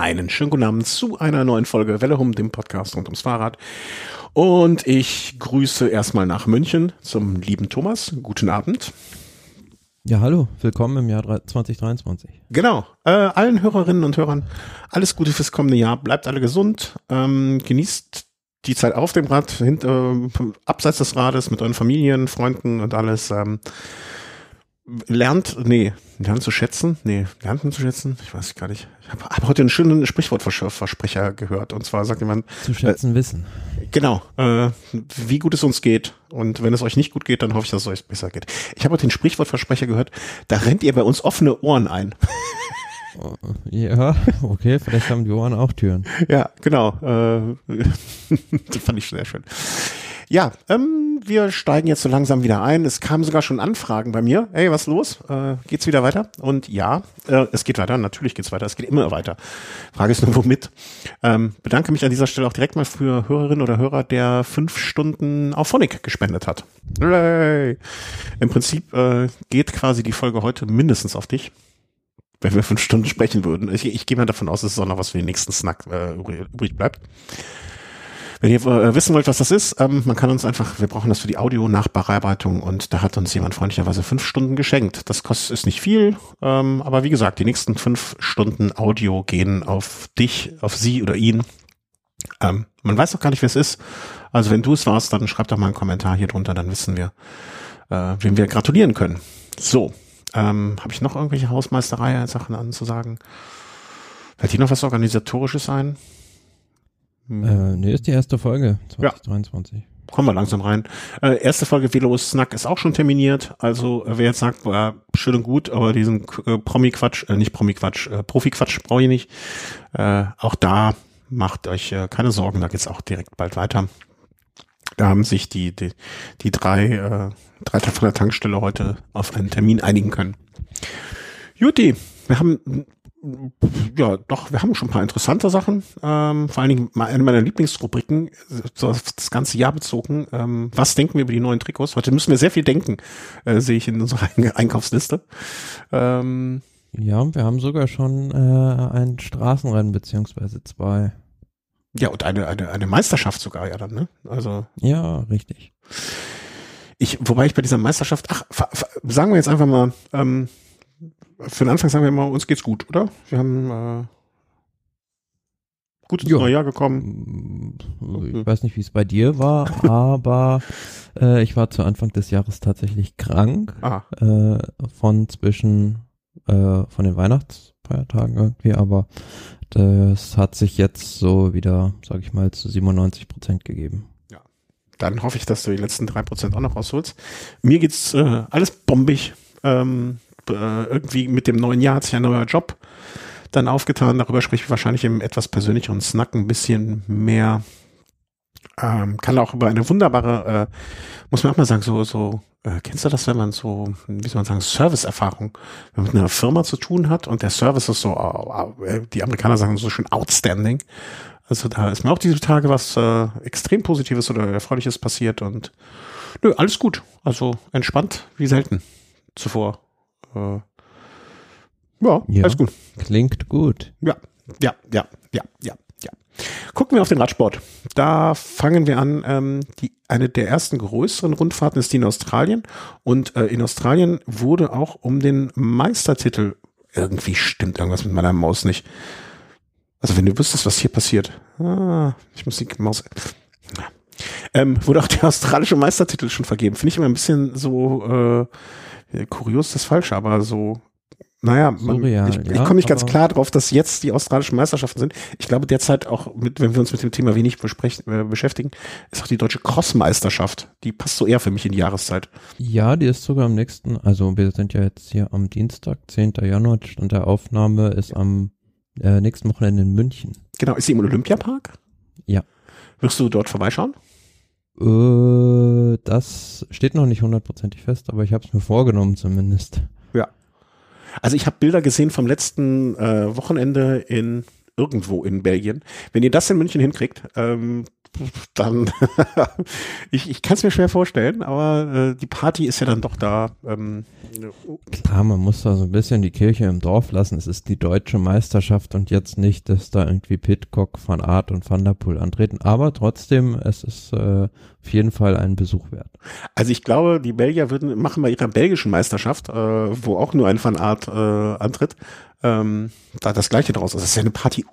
Einen schönen guten Abend zu einer neuen Folge Welle Hum, dem Podcast rund ums Fahrrad. Und ich grüße erstmal nach München zum lieben Thomas. Guten Abend. Ja, hallo, willkommen im Jahr 2023. Genau, äh, allen Hörerinnen und Hörern alles Gute fürs kommende Jahr. Bleibt alle gesund, ähm, genießt die Zeit auf dem Rad, hinter, äh, abseits des Rades mit euren Familien, Freunden und alles. Ähm, lernt, nee, lernt zu schätzen, nee, lernt man zu schätzen, ich weiß gar nicht. Ich habe hab heute einen schönen Sprichwortversprecher gehört und zwar sagt jemand. Zu schätzen äh, wissen. Genau, äh, wie gut es uns geht und wenn es euch nicht gut geht, dann hoffe ich, dass es euch besser geht. Ich habe heute den Sprichwortversprecher gehört, da rennt ihr bei uns offene Ohren ein. Ja, okay, vielleicht haben die Ohren auch Türen. Ja, genau. Äh, das fand ich sehr schön. Ja, ähm, wir steigen jetzt so langsam wieder ein. Es kamen sogar schon Anfragen bei mir. Hey, was los? Äh, geht's wieder weiter? Und ja, äh, es geht weiter. Natürlich geht's weiter. Es geht immer weiter. Frage ist nur, womit? Ähm, bedanke mich an dieser Stelle auch direkt mal für Hörerinnen oder Hörer, der fünf Stunden auf Phonic gespendet hat. Hooray! Im Prinzip äh, geht quasi die Folge heute mindestens auf dich wenn wir fünf Stunden sprechen würden. Ich, ich gehe mal davon aus, dass es auch noch was für den nächsten Snack äh, übrig bleibt. Wenn ihr äh, wissen wollt, was das ist, ähm, man kann uns einfach, wir brauchen das für die Audio-Nachbearbeitung und da hat uns jemand freundlicherweise fünf Stunden geschenkt. Das kostet ist nicht viel, ähm, aber wie gesagt, die nächsten fünf Stunden Audio gehen auf dich, auf sie oder ihn. Ähm, man weiß doch gar nicht, wer es ist. Also wenn du es warst, dann schreib doch mal einen Kommentar hier drunter, dann wissen wir, äh, wem wir gratulieren können. So, ähm, habe ich noch irgendwelche Hausmeisterei-Sachen anzusagen? Fällt dir noch was Organisatorisches ein? Hm. Äh, nee, ist die erste Folge 2023. Ja. Kommen wir langsam rein. Äh, erste Folge Velo Snack ist auch schon terminiert. Also wer jetzt sagt, äh, schön und gut, aber diesen äh, Promi-Quatsch, äh, nicht Promi-Quatsch, äh, Profi-Quatsch brauche ich nicht. Äh, auch da macht euch äh, keine Sorgen, da geht's auch direkt bald weiter. Da haben sich die, die, die drei, äh, drei von der Tankstelle heute auf einen Termin einigen können. Juti, wir haben ja, doch, wir haben schon ein paar interessante Sachen. Ähm, vor allen Dingen eine meiner Lieblingsrubriken, so das ganze Jahr bezogen. Ähm, was denken wir über die neuen Trikots? Heute müssen wir sehr viel denken, äh, sehe ich in unserer Einkaufsliste. Ähm, ja, wir haben sogar schon äh, ein Straßenrennen beziehungsweise zwei. Ja, und eine, eine, eine Meisterschaft sogar, ja dann, ne? Also. Ja, richtig. Ich, wobei ich bei dieser Meisterschaft, ach, sagen wir jetzt einfach mal, ähm, für den Anfang sagen wir immer, uns geht's gut, oder? Wir haben äh, gut ins neue Jahr gekommen. Ich weiß nicht, wie es bei dir war, aber äh, ich war zu Anfang des Jahres tatsächlich krank. Äh, von zwischen äh, von den Weihnachtsfeiertagen irgendwie, aber das hat sich jetzt so wieder, sag ich mal, zu 97 Prozent gegeben. Ja. Dann hoffe ich, dass du die letzten drei Prozent auch noch rausholst. Mir geht's äh, alles bombig. Ähm, äh, irgendwie mit dem neuen Jahr hat sich ein neuer Job dann aufgetan. Darüber spreche ich wahrscheinlich im etwas persönlicheren Snack ein bisschen mehr. Ähm, kann auch über eine wunderbare, äh, muss man auch mal sagen, so, so, äh, kennst du das, wenn man so, wie soll man sagen, Service-Erfahrung, mit einer Firma zu tun hat und der Service ist so, äh, die Amerikaner sagen so schön outstanding. Also da ist mir auch diese Tage was äh, extrem Positives oder Erfreuliches passiert und nö, alles gut. Also entspannt wie selten zuvor. Äh, ja, ja, alles gut. Klingt gut. Ja, ja, ja, ja, ja, ja. Gucken wir auf den Radsport. Da fangen wir an. Ähm, die, eine der ersten größeren Rundfahrten ist die in Australien. Und äh, in Australien wurde auch um den Meistertitel, irgendwie stimmt irgendwas mit meiner Maus nicht. Also wenn du wüsstest, was hier passiert. Ah, ich muss die Maus. Ähm, wurde auch der australische Meistertitel schon vergeben. Finde ich immer ein bisschen so äh, kurios das Falsche, aber so naja, man, Surreal, ich, ich komme nicht ganz klar drauf, dass jetzt die australischen Meisterschaften sind. Ich glaube derzeit auch, mit, wenn wir uns mit dem Thema wenig äh, beschäftigen, ist auch die deutsche Crossmeisterschaft. Die passt so eher für mich in die Jahreszeit. Ja, die ist sogar am nächsten, also wir sind ja jetzt hier am Dienstag, 10. Januar, Stand der Aufnahme ist am äh, nächsten Wochenende in München. Genau, ist sie im Olympiapark? Ja. Wirst du dort vorbeischauen? Äh, das steht noch nicht hundertprozentig fest, aber ich habe es mir vorgenommen zumindest. Ja. Also ich habe Bilder gesehen vom letzten äh, Wochenende in irgendwo in Belgien. Wenn ihr das in München hinkriegt, ähm, dann ich, ich kann es mir schwer vorstellen, aber äh, die Party ist ja dann doch da. Ähm, Klar, man muss da so ein bisschen die Kirche im Dorf lassen. Es ist die deutsche Meisterschaft und jetzt nicht, dass da irgendwie Pitcock, Van Art und Van der Poel antreten. Aber trotzdem, es ist äh, auf jeden Fall einen Besuch wert. Also ich glaube, die Belgier würden machen bei ihrer belgischen Meisterschaft, äh, wo auch nur ein Van Art äh, antritt, ähm, da das Gleiche draus. Also es ist ja eine Party,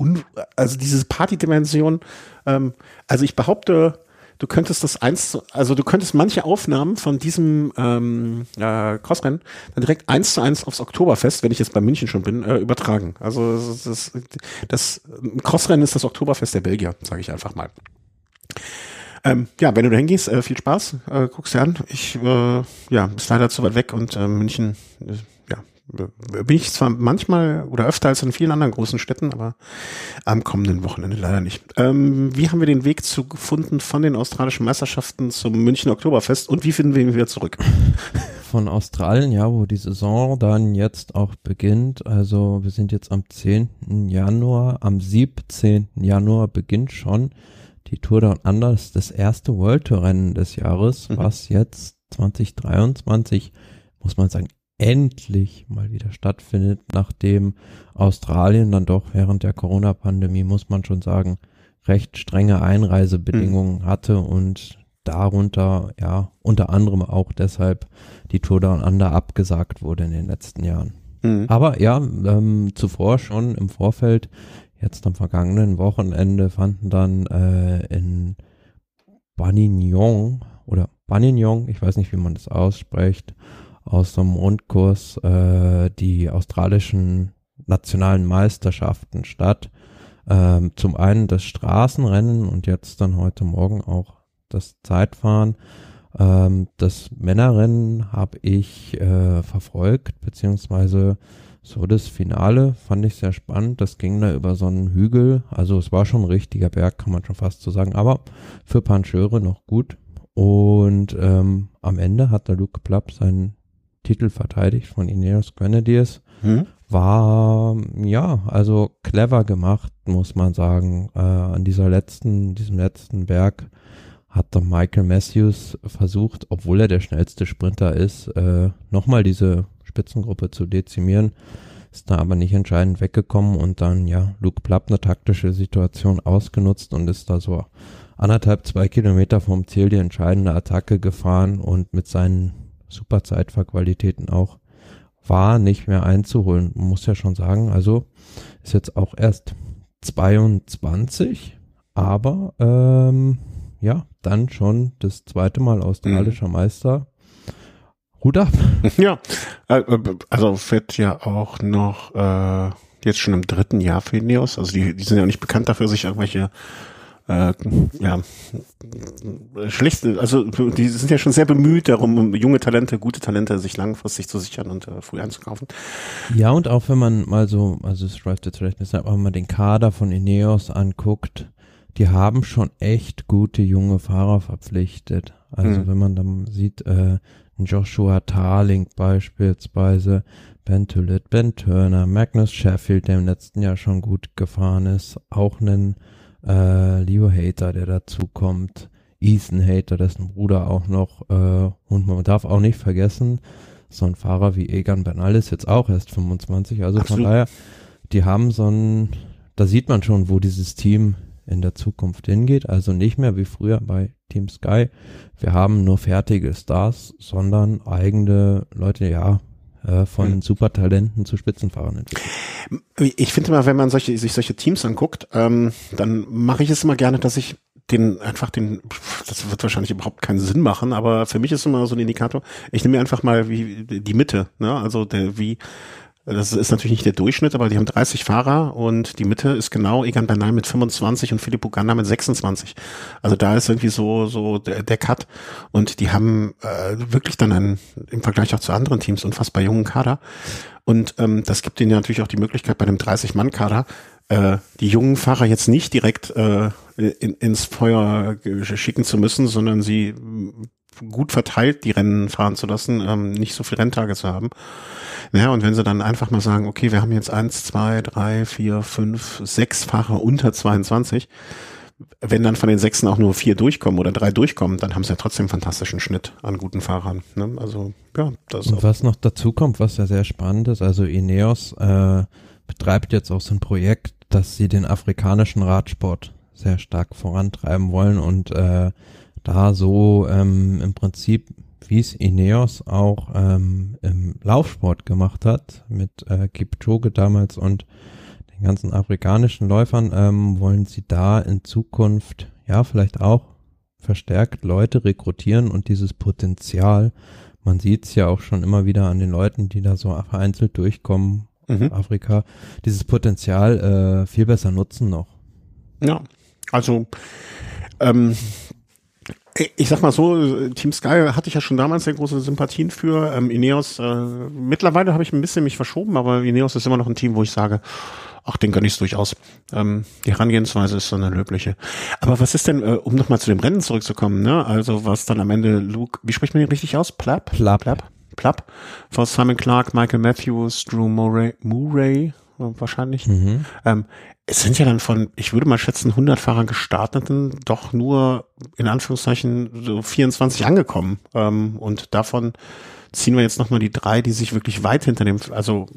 also diese Party-Dimension. Ähm, also ich behaupte, du könntest das eins, also du könntest manche Aufnahmen von diesem ähm, äh, Crossrennen dann direkt eins zu eins aufs Oktoberfest, wenn ich jetzt bei München schon bin, äh, übertragen. Also das, das, das Crossrennen ist das Oktoberfest der Belgier, sage ich einfach mal. Ähm, ja, wenn du da hingehst, äh, viel Spaß, äh, guck's dir an. Ich, äh, ja, ist leider zu weit weg und äh, München, äh, bin ich zwar manchmal oder öfter als in vielen anderen großen Städten, aber am kommenden Wochenende leider nicht. Ähm, wie haben wir den Weg zu gefunden von den australischen Meisterschaften zum München Oktoberfest und wie finden wir ihn wieder zurück? Von Australien, ja, wo die Saison dann jetzt auch beginnt. Also wir sind jetzt am 10. Januar, am 17. Januar beginnt schon die Tour Down Under, das, das erste World Tour Rennen des Jahres, mhm. was jetzt 2023 muss man sagen, endlich mal wieder stattfindet, nachdem Australien dann doch während der Corona-Pandemie, muss man schon sagen, recht strenge Einreisebedingungen mhm. hatte und darunter, ja, unter anderem auch deshalb die Tour Down Under abgesagt wurde in den letzten Jahren. Mhm. Aber ja, ähm, zuvor schon im Vorfeld, jetzt am vergangenen Wochenende fanden dann äh, in Banignon oder Banignon, ich weiß nicht, wie man das ausspricht, aus einem Rundkurs äh, die australischen nationalen Meisterschaften statt. Ähm, zum einen das Straßenrennen und jetzt dann heute Morgen auch das Zeitfahren. Ähm, das Männerrennen habe ich äh, verfolgt, beziehungsweise so das Finale fand ich sehr spannend. Das ging da über so einen Hügel. Also es war schon ein richtiger Berg, kann man schon fast so sagen. Aber für Pancheure noch gut. Und ähm, am Ende hat der Luke Plapp seinen Titel verteidigt von Ineos Grenadiers. Hm? War, ja, also clever gemacht, muss man sagen. Äh, an dieser letzten, diesem letzten Berg hat der Michael Matthews versucht, obwohl er der schnellste Sprinter ist, äh, nochmal diese Spitzengruppe zu dezimieren. Ist da aber nicht entscheidend weggekommen und dann, ja, Luke Plapp eine taktische Situation ausgenutzt und ist da so anderthalb, zwei Kilometer vom Ziel die entscheidende Attacke gefahren und mit seinen super Zeitfahrqualitäten auch, war nicht mehr einzuholen. Muss ja schon sagen, also ist jetzt auch erst 22, aber ähm, ja, dann schon das zweite Mal australischer mhm. Meister. Hut ab. Ja, äh, also wird ja auch noch äh, jetzt schon im dritten Jahr für Ineos. Also die, die sind ja nicht bekannt dafür, sich irgendwelche äh, ja, schlicht, also die sind ja schon sehr bemüht darum, um junge Talente, gute Talente sich langfristig zu sichern und äh, früh einzukaufen. Ja, und auch wenn man mal so, also es läuft jetzt vielleicht nicht, aber wenn man den Kader von Ineos anguckt, die haben schon echt gute junge Fahrer verpflichtet. Also mhm. wenn man dann sieht, äh, Joshua Tarling beispielsweise, Ben Tullett, Ben Turner, Magnus Sheffield, der im letzten Jahr schon gut gefahren ist, auch einen äh, Leo Hater, der dazu kommt, Ethan Hater, dessen Bruder auch noch, äh, und man darf auch nicht vergessen, so ein Fahrer wie Egan Bernal ist jetzt auch erst 25, also Absolut. von daher, die haben so ein, da sieht man schon, wo dieses Team in der Zukunft hingeht, also nicht mehr wie früher bei Team Sky, wir haben nur fertige Stars, sondern eigene Leute, ja, von mhm. Supertalenten zu Spitzenfahrern entwickelt. Ich finde immer, wenn man solche, sich solche Teams anguckt, ähm, dann mache ich es immer gerne, dass ich den einfach den, das wird wahrscheinlich überhaupt keinen Sinn machen, aber für mich ist immer so ein Indikator. Ich nehme mir einfach mal wie die Mitte, ne? Also der wie das ist natürlich nicht der Durchschnitt, aber die haben 30 Fahrer und die Mitte ist genau Egan Bernal mit 25 und Philipp Uganda mit 26. Also da ist irgendwie so so der, der Cut und die haben äh, wirklich dann einen, im Vergleich auch zu anderen Teams unfassbar jungen Kader und ähm, das gibt ihnen natürlich auch die Möglichkeit bei einem 30-Mann-Kader äh, die jungen Fahrer jetzt nicht direkt äh, in, ins Feuer schicken zu müssen, sondern sie gut verteilt die Rennen fahren zu lassen, ähm, nicht so viel Renntage zu haben. Ja, und wenn sie dann einfach mal sagen, okay, wir haben jetzt eins, zwei, drei, vier, fünf, sechs Fahrer unter 22, wenn dann von den Sechsen auch nur vier durchkommen oder drei durchkommen, dann haben sie ja trotzdem einen fantastischen Schnitt an guten Fahrern. Ne? Also ja, das. Und was noch dazu kommt, was ja sehr spannend ist, also Ineos äh, betreibt jetzt auch so ein Projekt, dass sie den afrikanischen Radsport sehr stark vorantreiben wollen und äh, da so ähm, im Prinzip, wie es Ineos auch ähm, im Laufsport gemacht hat, mit äh, Kipchoge damals und den ganzen afrikanischen Läufern, ähm, wollen sie da in Zukunft ja vielleicht auch verstärkt Leute rekrutieren und dieses Potenzial, man sieht es ja auch schon immer wieder an den Leuten, die da so vereinzelt durchkommen, mhm. Afrika, dieses Potenzial äh, viel besser nutzen noch. Ja, also ähm, ich sag mal so, Team Sky hatte ich ja schon damals sehr große Sympathien für. Ähm, Ineos, äh, mittlerweile habe ich ein bisschen mich verschoben, aber Ineos ist immer noch ein Team, wo ich sage, ach, den gönne ich es durchaus. Ähm, die Herangehensweise ist so eine löbliche. Aber was ist denn, äh, um nochmal zu dem Rennen zurückzukommen, ne? Also was dann am Ende Luke, wie spricht man den richtig aus? Plapp? Plapp. Plapp. Plapp. Von Simon Clark, Michael Matthews, Drew Murray, Murray wahrscheinlich. Mhm. Ähm, es sind ja dann von, ich würde mal schätzen, 100 Fahrern gestarteten, doch nur in Anführungszeichen so 24 angekommen. Ähm, und davon ziehen wir jetzt nochmal die drei, die sich wirklich weit hinter dem, also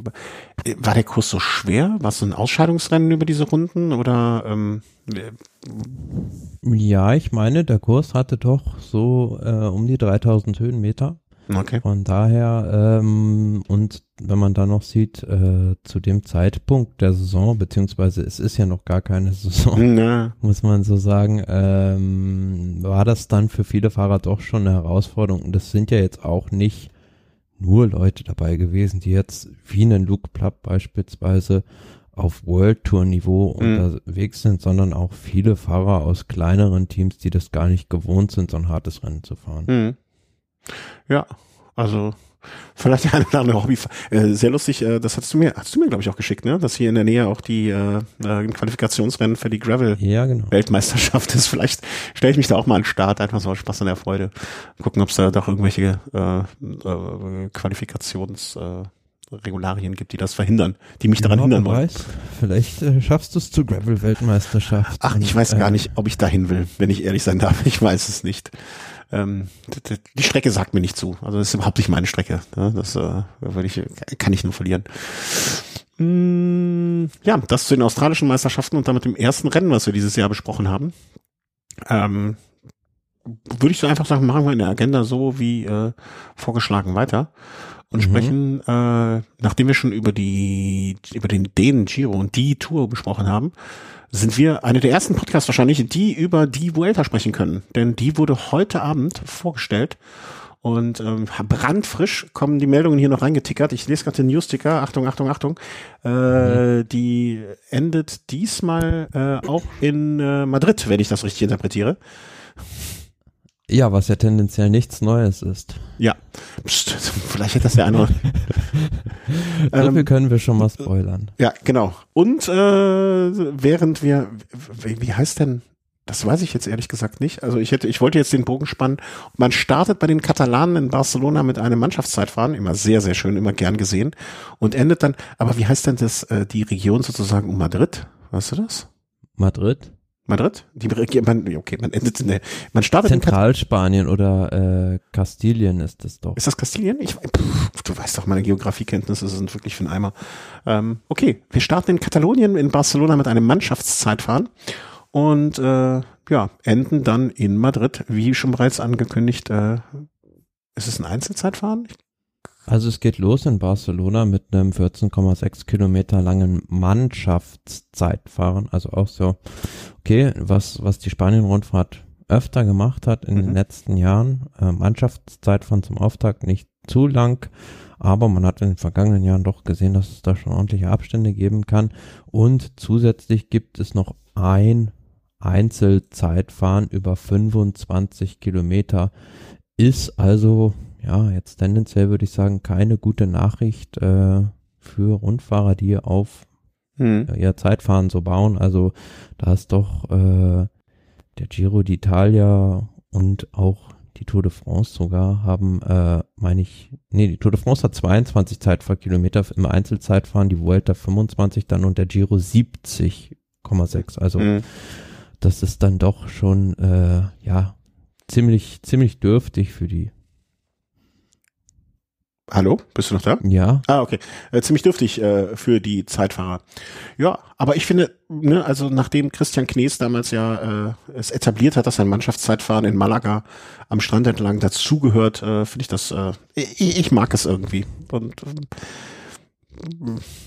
war der Kurs so schwer? War es so ein Ausscheidungsrennen über diese Runden oder? Ähm, ja, ich meine, der Kurs hatte doch so äh, um die 3000 Höhenmeter. Okay. Von daher, ähm, und wenn man da noch sieht, äh, zu dem Zeitpunkt der Saison, beziehungsweise es ist ja noch gar keine Saison, Na. muss man so sagen, ähm, war das dann für viele Fahrer doch schon eine Herausforderung. Und das sind ja jetzt auch nicht nur Leute dabei gewesen, die jetzt wie einen Luke Plapp beispielsweise auf World Tour Niveau mhm. unterwegs sind, sondern auch viele Fahrer aus kleineren Teams, die das gar nicht gewohnt sind, so ein hartes Rennen zu fahren. Mhm. Ja, also vielleicht ein oder andere Hobby. Äh, sehr lustig, äh, das hast du mir, hast du mir, glaube ich, auch geschickt, ne? Dass hier in der Nähe auch die äh, äh Qualifikationsrennen für die Gravel-Weltmeisterschaft ja, genau. ist. Vielleicht stelle ich mich da auch mal an den Start, einfach so Spaß an der Freude. Gucken, ob es da doch irgendwelche äh, äh, Qualifikations äh, Regularien gibt, die das verhindern, die mich daran ja, hindern wollen. Weiß. Vielleicht äh, schaffst du es zur Gravel-Weltmeisterschaft. Ach, ich weiß gar nicht, ob ich dahin will, wenn ich ehrlich sein darf. Ich weiß es nicht ähm, die Strecke sagt mir nicht zu. Also das ist überhaupt nicht meine Strecke. Ne? Das äh, würde ich, kann ich nur verlieren. Mm, ja, das zu den australischen Meisterschaften und damit dem ersten Rennen, was wir dieses Jahr besprochen haben. Ähm, würde ich so einfach sagen, machen wir in der Agenda so wie äh, vorgeschlagen weiter und mhm. sprechen, äh, nachdem wir schon über die über den den Giro und die Tour besprochen haben, sind wir eine der ersten Podcasts wahrscheinlich, die über die Vuelta sprechen können. Denn die wurde heute Abend vorgestellt. Und ähm, brandfrisch kommen die Meldungen hier noch reingetickert. Ich lese gerade den Newsticker. Achtung, Achtung, Achtung. Äh, mhm. Die endet diesmal äh, auch in äh, Madrid, wenn ich das richtig interpretiere. Ja, was ja tendenziell nichts Neues ist. Ja, Psst, vielleicht hätte das andere. so viel ähm, können wir schon mal spoilern. Ja, genau. Und äh, während wir, wie, wie heißt denn, das weiß ich jetzt ehrlich gesagt nicht. Also ich hätte, ich wollte jetzt den Bogen spannen. Man startet bei den Katalanen in Barcelona mit einem Mannschaftszeitfahren, immer sehr, sehr schön, immer gern gesehen. Und endet dann, aber wie heißt denn das, äh, die Region sozusagen um Madrid? Weißt du das? Madrid? Madrid? Die, man, okay, man endet in der, man startet Zentralspanien oder äh, Kastilien ist das doch. Ist das Kastilien? Ich, pff, du weißt doch, meine Geografiekenntnisse sind wirklich für einen Eimer. Ähm, okay, wir starten in Katalonien, in Barcelona mit einem Mannschaftszeitfahren und äh, ja, enden dann in Madrid, wie schon bereits angekündigt. Äh, ist es ein Einzelzeitfahren? Also es geht los in Barcelona mit einem 14,6 Kilometer langen Mannschaftszeitfahren. Also auch so, okay, was, was die Spanien-Rundfahrt öfter gemacht hat in mhm. den letzten Jahren. Äh, Mannschaftszeitfahren zum Auftakt nicht zu lang, aber man hat in den vergangenen Jahren doch gesehen, dass es da schon ordentliche Abstände geben kann. Und zusätzlich gibt es noch ein Einzelzeitfahren über 25 Kilometer. Ist also ja, jetzt tendenziell würde ich sagen, keine gute Nachricht äh, für Rundfahrer, die auf hm. äh, ihr Zeitfahren so bauen. Also da ist doch äh, der Giro d'Italia und auch die Tour de France sogar haben, äh, meine ich, nee, die Tour de France hat 22 Zeitfahrkilometer im Einzelzeitfahren, die Vuelta 25 dann und der Giro 70,6. Also mhm. das ist dann doch schon, äh, ja, ziemlich, ziemlich dürftig für die Hallo, bist du noch da? Ja. Ah, okay. Äh, ziemlich dürftig äh, für die Zeitfahrer. Ja, aber ich finde, ne, also nachdem Christian Knees damals ja äh, es etabliert hat, dass ein Mannschaftszeitfahren in Malaga am Strand entlang dazugehört, äh, finde ich das, äh, ich, ich, mag es irgendwie. Und äh,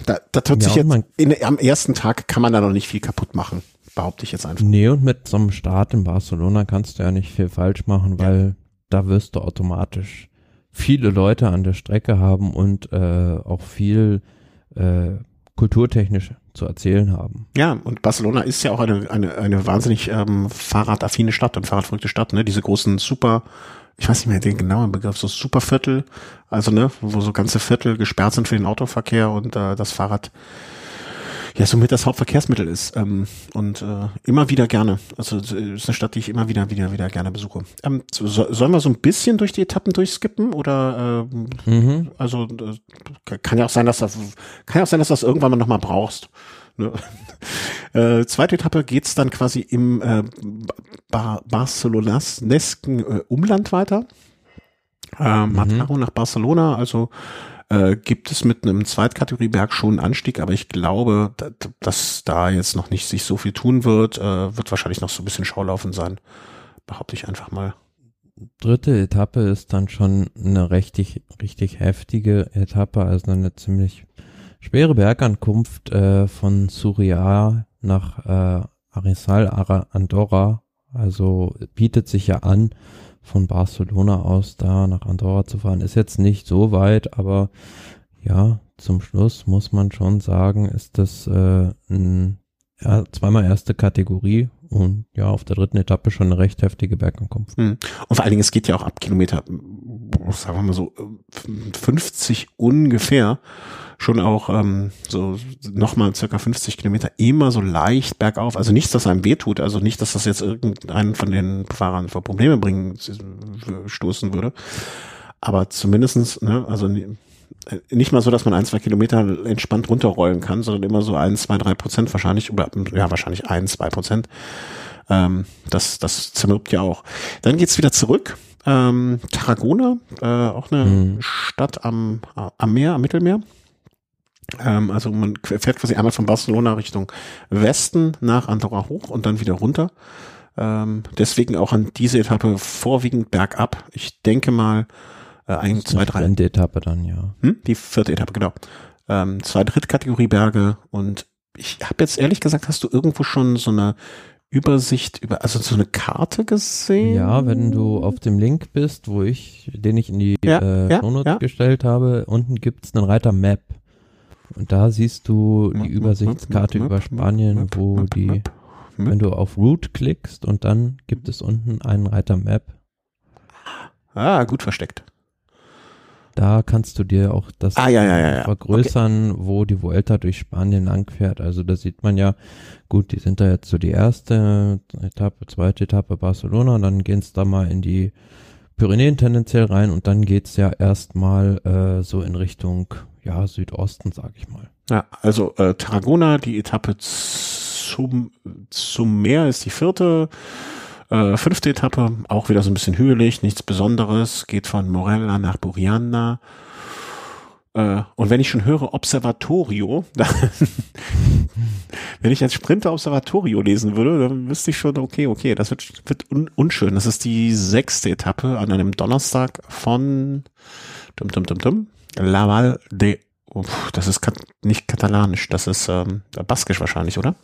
da, da tut ja, sich jetzt, in, am ersten Tag kann man da noch nicht viel kaputt machen, behaupte ich jetzt einfach. Nee, und mit so einem Start in Barcelona kannst du ja nicht viel falsch machen, weil ja. da wirst du automatisch viele Leute an der Strecke haben und äh, auch viel äh, kulturtechnisch zu erzählen haben. Ja, und Barcelona ist ja auch eine, eine, eine wahnsinnig ähm, fahrradaffine Stadt und fahrradverrückte Stadt, ne? Diese großen super, ich weiß nicht mehr den genauen Begriff, so Superviertel, also ne, wo so ganze Viertel gesperrt sind für den Autoverkehr und äh, das Fahrrad ja somit das Hauptverkehrsmittel ist ähm, und äh, immer wieder gerne. Also ist eine Stadt, die ich immer wieder, wieder, wieder gerne besuche. Ähm, so, sollen wir so ein bisschen durch die Etappen durchskippen oder äh, mhm. also äh, kann ja auch sein, dass das kann ja auch sein, dass das irgendwann mal nochmal brauchst. Ne? äh, zweite Etappe geht's dann quasi im äh, Bar Barcelonas-nesken äh, Umland weiter. Äh, Mataro mhm. nach Barcelona, also äh, gibt es mit einem Zweitkategorieberg schon einen Anstieg, aber ich glaube, dass da jetzt noch nicht sich so viel tun wird, äh, wird wahrscheinlich noch so ein bisschen Schaulaufen sein, behaupte ich einfach mal. Dritte Etappe ist dann schon eine richtig, richtig heftige Etappe, also eine ziemlich schwere Bergankunft äh, von Surya nach äh, Arizal, Andorra. Also bietet sich ja an, von Barcelona aus da nach Andorra zu fahren. Ist jetzt nicht so weit, aber ja, zum Schluss muss man schon sagen, ist das äh, ein, ja, zweimal erste Kategorie und ja, auf der dritten Etappe schon eine recht heftige Bergankunft. Hm. Und vor allen Dingen, es geht ja auch ab Kilometer, sagen wir mal so, 50 ungefähr schon auch ähm, so nochmal circa 50 Kilometer immer so leicht bergauf. Also nichts, das einem wehtut. Also nicht, dass das jetzt irgendeinen von den Fahrern vor Probleme bringen, stoßen würde. Aber zumindestens, ne, also nicht mal so, dass man ein, zwei Kilometer entspannt runterrollen kann, sondern immer so ein, zwei, drei Prozent wahrscheinlich, oder ja, wahrscheinlich ein, zwei Prozent. Ähm, das, das zermürbt ja auch. Dann geht's wieder zurück. Ähm, Tarragona, äh, auch eine mhm. Stadt am, am Meer, am Mittelmeer. Ähm, also man fährt quasi einmal von Barcelona Richtung Westen nach Andorra hoch und dann wieder runter. Ähm, deswegen auch an diese Etappe vorwiegend bergab. Ich denke mal, äh, ein, zwei, drei. Die Etappe dann, ja. Hm? Die vierte Etappe, genau. Ähm, zwei Drittkategorie Berge und ich habe jetzt ehrlich gesagt, hast du irgendwo schon so eine Übersicht über, also so eine Karte gesehen? Ja, wenn du auf dem Link bist, wo ich, den ich in die ja, äh, ja, Shownotes ja. gestellt habe, unten gibt's einen Reiter Map. Und da siehst du die Übersichtskarte über Spanien, wo die, wenn du auf Route klickst und dann gibt es unten einen Reiter Map. Ah, gut versteckt. Da kannst du dir auch das ah, ja, ja, vergrößern, okay. wo die Vuelta durch Spanien langfährt. Also da sieht man ja, gut, die sind da jetzt so die erste Etappe, zweite Etappe Barcelona, dann gehen es da mal in die Pyrenäen tendenziell rein und dann geht's ja erstmal äh, so in Richtung ja, Südosten, sag ich mal. Ja, also äh, Tarragona, die Etappe zum, zum Meer ist die vierte. Äh, fünfte Etappe, auch wieder so ein bisschen hügelig, nichts Besonderes, geht von Morella nach Buriana. Äh, und wenn ich schon höre Observatorio, wenn ich als Sprinter Observatorio lesen würde, dann wüsste ich schon, okay, okay, das wird, wird un unschön. Das ist die sechste Etappe an einem Donnerstag von dum, dum, dum, dum, Laval de, uff, das ist kat nicht katalanisch, das ist ähm, baskisch wahrscheinlich, oder?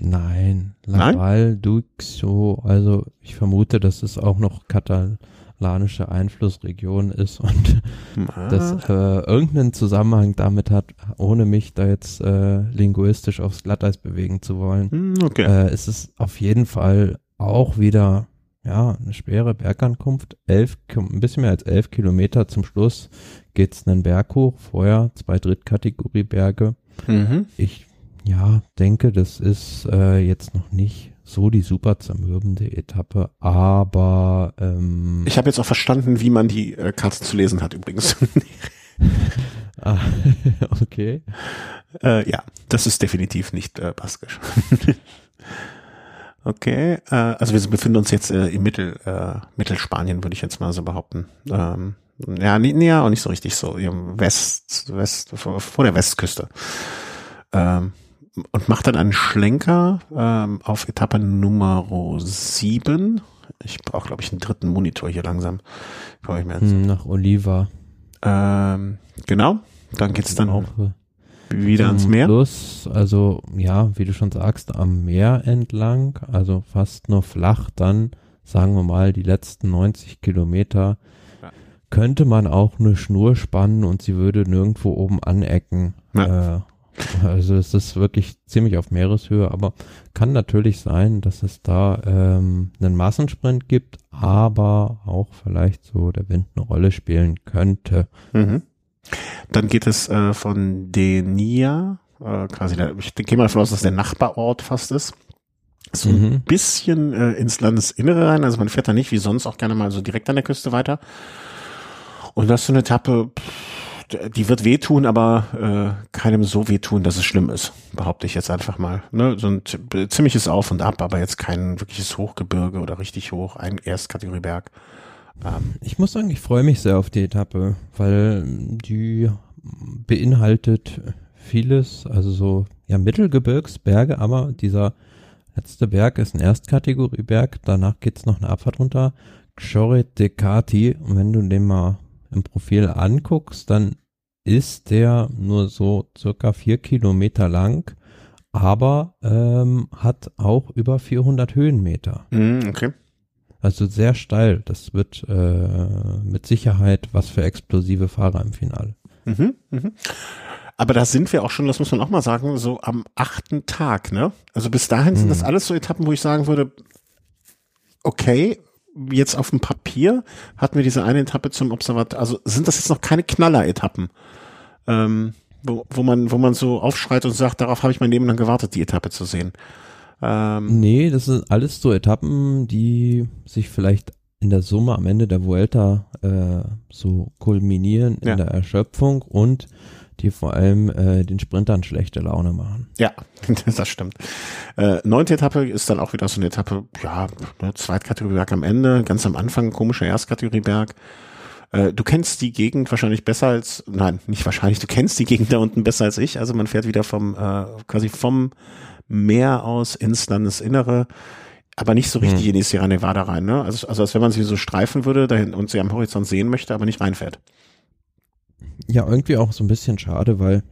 Nein, Laval Duxo, also ich vermute, dass es auch noch katalanische Einflussregion ist und ah. das äh, irgendeinen Zusammenhang damit hat, ohne mich da jetzt äh, linguistisch aufs Glatteis bewegen zu wollen. Hm, okay. Äh, ist es auf jeden Fall auch wieder ja, eine schwere Bergankunft, elf, ein bisschen mehr als elf Kilometer zum Schluss geht's einen Berg hoch, vorher zwei Drittkategorie Berge. Mhm. Ich, ja, denke, das ist äh, jetzt noch nicht so die super zermürbende Etappe, aber ähm, ich habe jetzt auch verstanden, wie man die äh, Karte zu lesen hat übrigens. ah, okay. Äh, ja, das ist definitiv nicht äh, baskisch. okay, äh, also wir befinden uns jetzt äh, im Mittel, äh, Mittelspanien, würde ich jetzt mal so behaupten. Ähm, ja, nee, nee, auch nicht so richtig so, im West, West, vor, vor der Westküste. Ähm, und macht dann einen Schlenker ähm, auf Etappe Nummer 7. Ich brauche, glaube ich, einen dritten Monitor hier langsam. Ich mir. Hm, nach Oliva. Ähm, genau. Dann geht's dann auch wieder ans Meer. Plus, also ja, wie du schon sagst, am Meer entlang, also fast nur flach, dann sagen wir mal die letzten 90 Kilometer ja. könnte man auch eine Schnur spannen und sie würde nirgendwo oben anecken. Ja. Äh, also es ist wirklich ziemlich auf Meereshöhe, aber kann natürlich sein, dass es da ähm, einen Massensprint gibt, aber auch vielleicht so der Wind eine Rolle spielen könnte. Mhm. Dann geht es äh, von Denia, äh, quasi, der, ich gehe mal davon aus, dass der Nachbarort fast ist. So mhm. ein bisschen äh, ins Landesinnere rein, also man fährt da nicht wie sonst auch gerne mal so direkt an der Küste weiter. Und das ist so eine Etappe, pff, die wird wehtun, aber äh, keinem so wehtun, dass es schlimm ist, behaupte ich jetzt einfach mal. Ne? So ein ziemliches Auf und Ab, aber jetzt kein wirkliches Hochgebirge oder richtig hoch, ein Erstkategorieberg. Ähm. Ich muss sagen, ich freue mich sehr auf die Etappe, weil die beinhaltet vieles, also so ja Mittelgebirgsberge, aber dieser letzte Berg ist ein Erstkategorieberg, danach geht's noch eine Abfahrt runter. Xoret de Cati, und wenn du den mal im Profil anguckst, dann ist der nur so circa vier Kilometer lang, aber ähm, hat auch über 400 Höhenmeter. Mm, okay. Also sehr steil. Das wird äh, mit Sicherheit was für explosive Fahrer im Finale. Mhm, mhm. Aber da sind wir auch schon, das muss man auch mal sagen, so am achten Tag, ne? Also bis dahin sind mhm. das alles so Etappen, wo ich sagen würde, okay, jetzt auf dem Papier hatten wir diese eine Etappe zum Observat, also sind das jetzt noch keine Knaller-Etappen, ähm, wo, wo man, wo man so aufschreit und sagt, darauf habe ich mein Leben lang gewartet, die Etappe zu sehen. Ähm, nee, das sind alles so Etappen, die sich vielleicht in der Summe am Ende der Vuelta äh, so kulminieren in ja. der Erschöpfung und die vor allem äh, den Sprintern schlechte Laune machen. Ja, das stimmt. Äh, neunte Etappe ist dann auch wieder so eine Etappe, ja, ne, Zweitkategorieberg am Ende, ganz am Anfang komischer Erstkategorieberg. Äh, du kennst die Gegend wahrscheinlich besser als, nein, nicht wahrscheinlich, du kennst die Gegend da unten besser als ich. Also man fährt wieder vom, äh, quasi vom Meer aus ins Landesinnere aber nicht so richtig hm. in die Sierra Nevada rein, ne? Also, also als wenn man sie so streifen würde dahin, und sie am Horizont sehen möchte, aber nicht reinfährt ja, irgendwie auch so ein bisschen schade, weil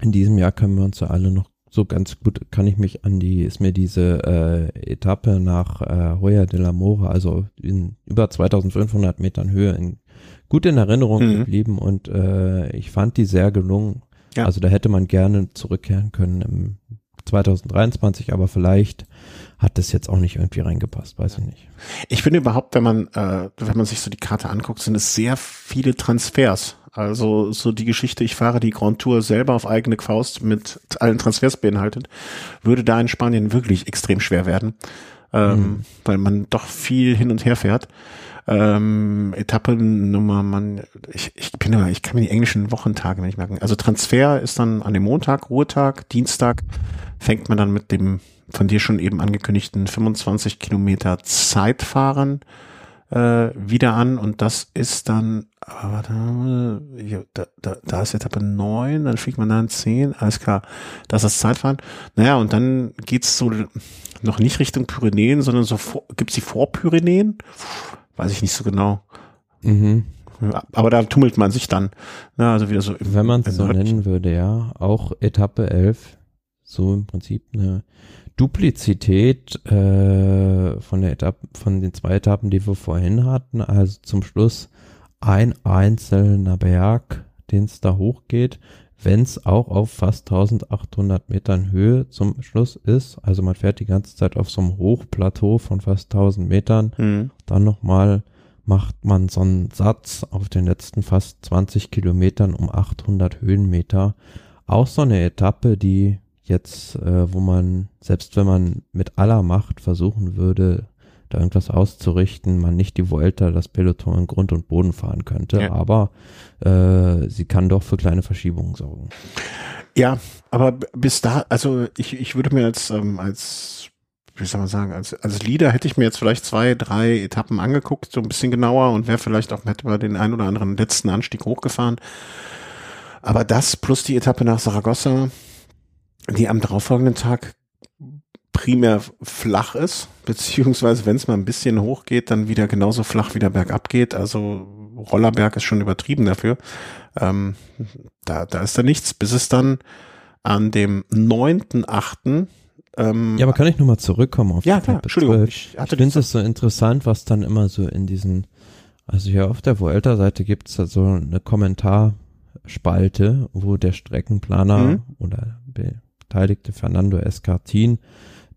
in diesem Jahr können wir uns ja alle noch so ganz gut, kann ich mich an die, ist mir diese äh, Etappe nach äh, Hoya de la Mora, also in über 2500 Metern Höhe, in, gut in Erinnerung mhm. geblieben und äh, ich fand die sehr gelungen. Ja. Also da hätte man gerne zurückkehren können im 2023, aber vielleicht hat das jetzt auch nicht irgendwie reingepasst, weiß ich nicht. Ich finde überhaupt, wenn man, äh, wenn man sich so die Karte anguckt, sind es sehr viele Transfers. Also so die Geschichte, ich fahre die Grand Tour selber auf eigene Faust mit allen Transfers beinhaltet, würde da in Spanien wirklich extrem schwer werden, ähm, mhm. weil man doch viel hin und her fährt. Ähm, Etappennummer, man, ich, ich bin immer, ich kann mir die englischen Wochentage nicht merken. Also Transfer ist dann an dem Montag, Ruhetag, Dienstag fängt man dann mit dem von dir schon eben angekündigten 25 Kilometer Zeitfahren äh, wieder an und das ist dann, aber da, da, da, ist Etappe 9, dann fliegt man da in 10, alles klar, das ist das Zeitfahren. Naja, und dann geht's so noch nicht Richtung Pyrenäen, sondern so vor, gibt's die Vorpyrenäen? Weiß ich nicht so genau. Mhm. Aber da tummelt man sich dann. Na, also wieder so. Im, Wenn man es so nennen würde, ja. Auch Etappe 11. So im Prinzip eine Duplizität äh, von der Etappe, von den zwei Etappen, die wir vorhin hatten. Also zum Schluss ein einzelner Berg, den es da hochgeht, wenn es auch auf fast 1800 Metern Höhe zum Schluss ist. Also man fährt die ganze Zeit auf so einem Hochplateau von fast 1000 Metern. Mhm. Dann nochmal macht man so einen Satz auf den letzten fast 20 Kilometern um 800 Höhenmeter. Auch so eine Etappe, die jetzt, äh, wo man, selbst wenn man mit aller Macht versuchen würde, da irgendwas auszurichten, man nicht die Vuelta, das Peloton in Grund und Boden fahren könnte, ja. aber äh, sie kann doch für kleine Verschiebungen sorgen. Ja, aber bis da, also ich, ich würde mir jetzt ähm, als, wie soll man sagen, als, als Leader hätte ich mir jetzt vielleicht zwei, drei Etappen angeguckt, so ein bisschen genauer und wäre vielleicht auch, hätte man den einen oder anderen letzten Anstieg hochgefahren. Aber das plus die Etappe nach Saragossa, die am darauffolgenden Tag primär flach ist, beziehungsweise wenn es mal ein bisschen hoch geht, dann wieder genauso flach wieder bergab geht. Also Rollerberg ist schon übertrieben dafür. Ähm, da, da ist da nichts, bis es dann an dem 9.8. Ähm, ja, aber kann ich nochmal zurückkommen auf ja, klar, Entschuldigung. Ich, ich finde es so interessant, was dann immer so in diesen, also hier auf der Vuelta-Seite gibt es da so eine Kommentarspalte, wo der Streckenplaner mhm. oder beteiligte Fernando Escartin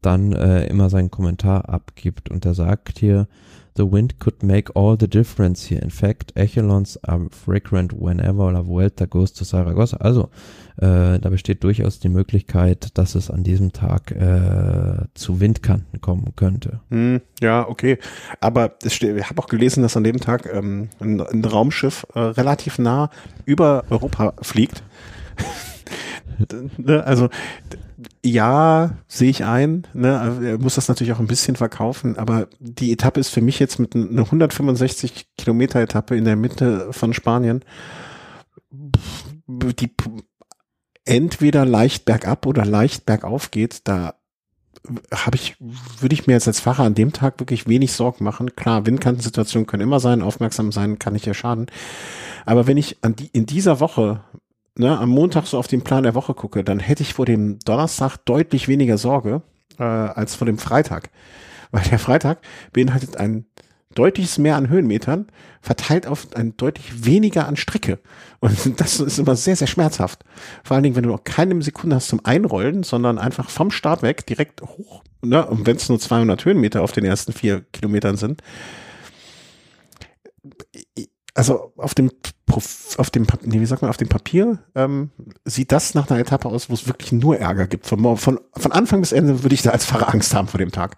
dann äh, immer seinen Kommentar abgibt und er sagt hier, The wind could make all the difference here. In fact, Echelons are frequent whenever La Vuelta goes to Saragossa. Also, äh, da besteht durchaus die Möglichkeit, dass es an diesem Tag äh, zu Windkanten kommen könnte. Hm, ja, okay. Aber ich habe auch gelesen, dass an dem Tag ähm, ein, ein Raumschiff äh, relativ nah über Europa fliegt. Ne, also ja, sehe ich ein. Ne? Er muss das natürlich auch ein bisschen verkaufen, aber die Etappe ist für mich jetzt mit einer 165 Kilometer Etappe in der Mitte von Spanien, die entweder leicht bergab oder leicht bergauf geht. Da habe ich, würde ich mir jetzt als Fahrer an dem Tag wirklich wenig Sorgen machen. Klar, Windkantensituationen können immer sein, aufmerksam sein kann nicht ja schaden. Aber wenn ich an die, in dieser Woche ne, am Montag so auf den Plan der Woche gucke, dann hätte ich vor dem Donnerstag deutlich weniger Sorge äh, als vor dem Freitag. Weil der Freitag beinhaltet ein deutliches mehr an Höhenmetern, verteilt auf ein deutlich weniger an Strecke. Und das ist immer sehr, sehr schmerzhaft. Vor allen Dingen, wenn du noch keine Sekunde hast zum Einrollen, sondern einfach vom Start weg direkt hoch. Ne? Und wenn es nur 200 Höhenmeter auf den ersten vier Kilometern sind. Also auf dem auf dem, nee, wie sagt man, auf dem Papier ähm, sieht das nach einer Etappe aus, wo es wirklich nur Ärger gibt. Von, von, von Anfang bis Ende würde ich da als Fahrer Angst haben vor dem Tag,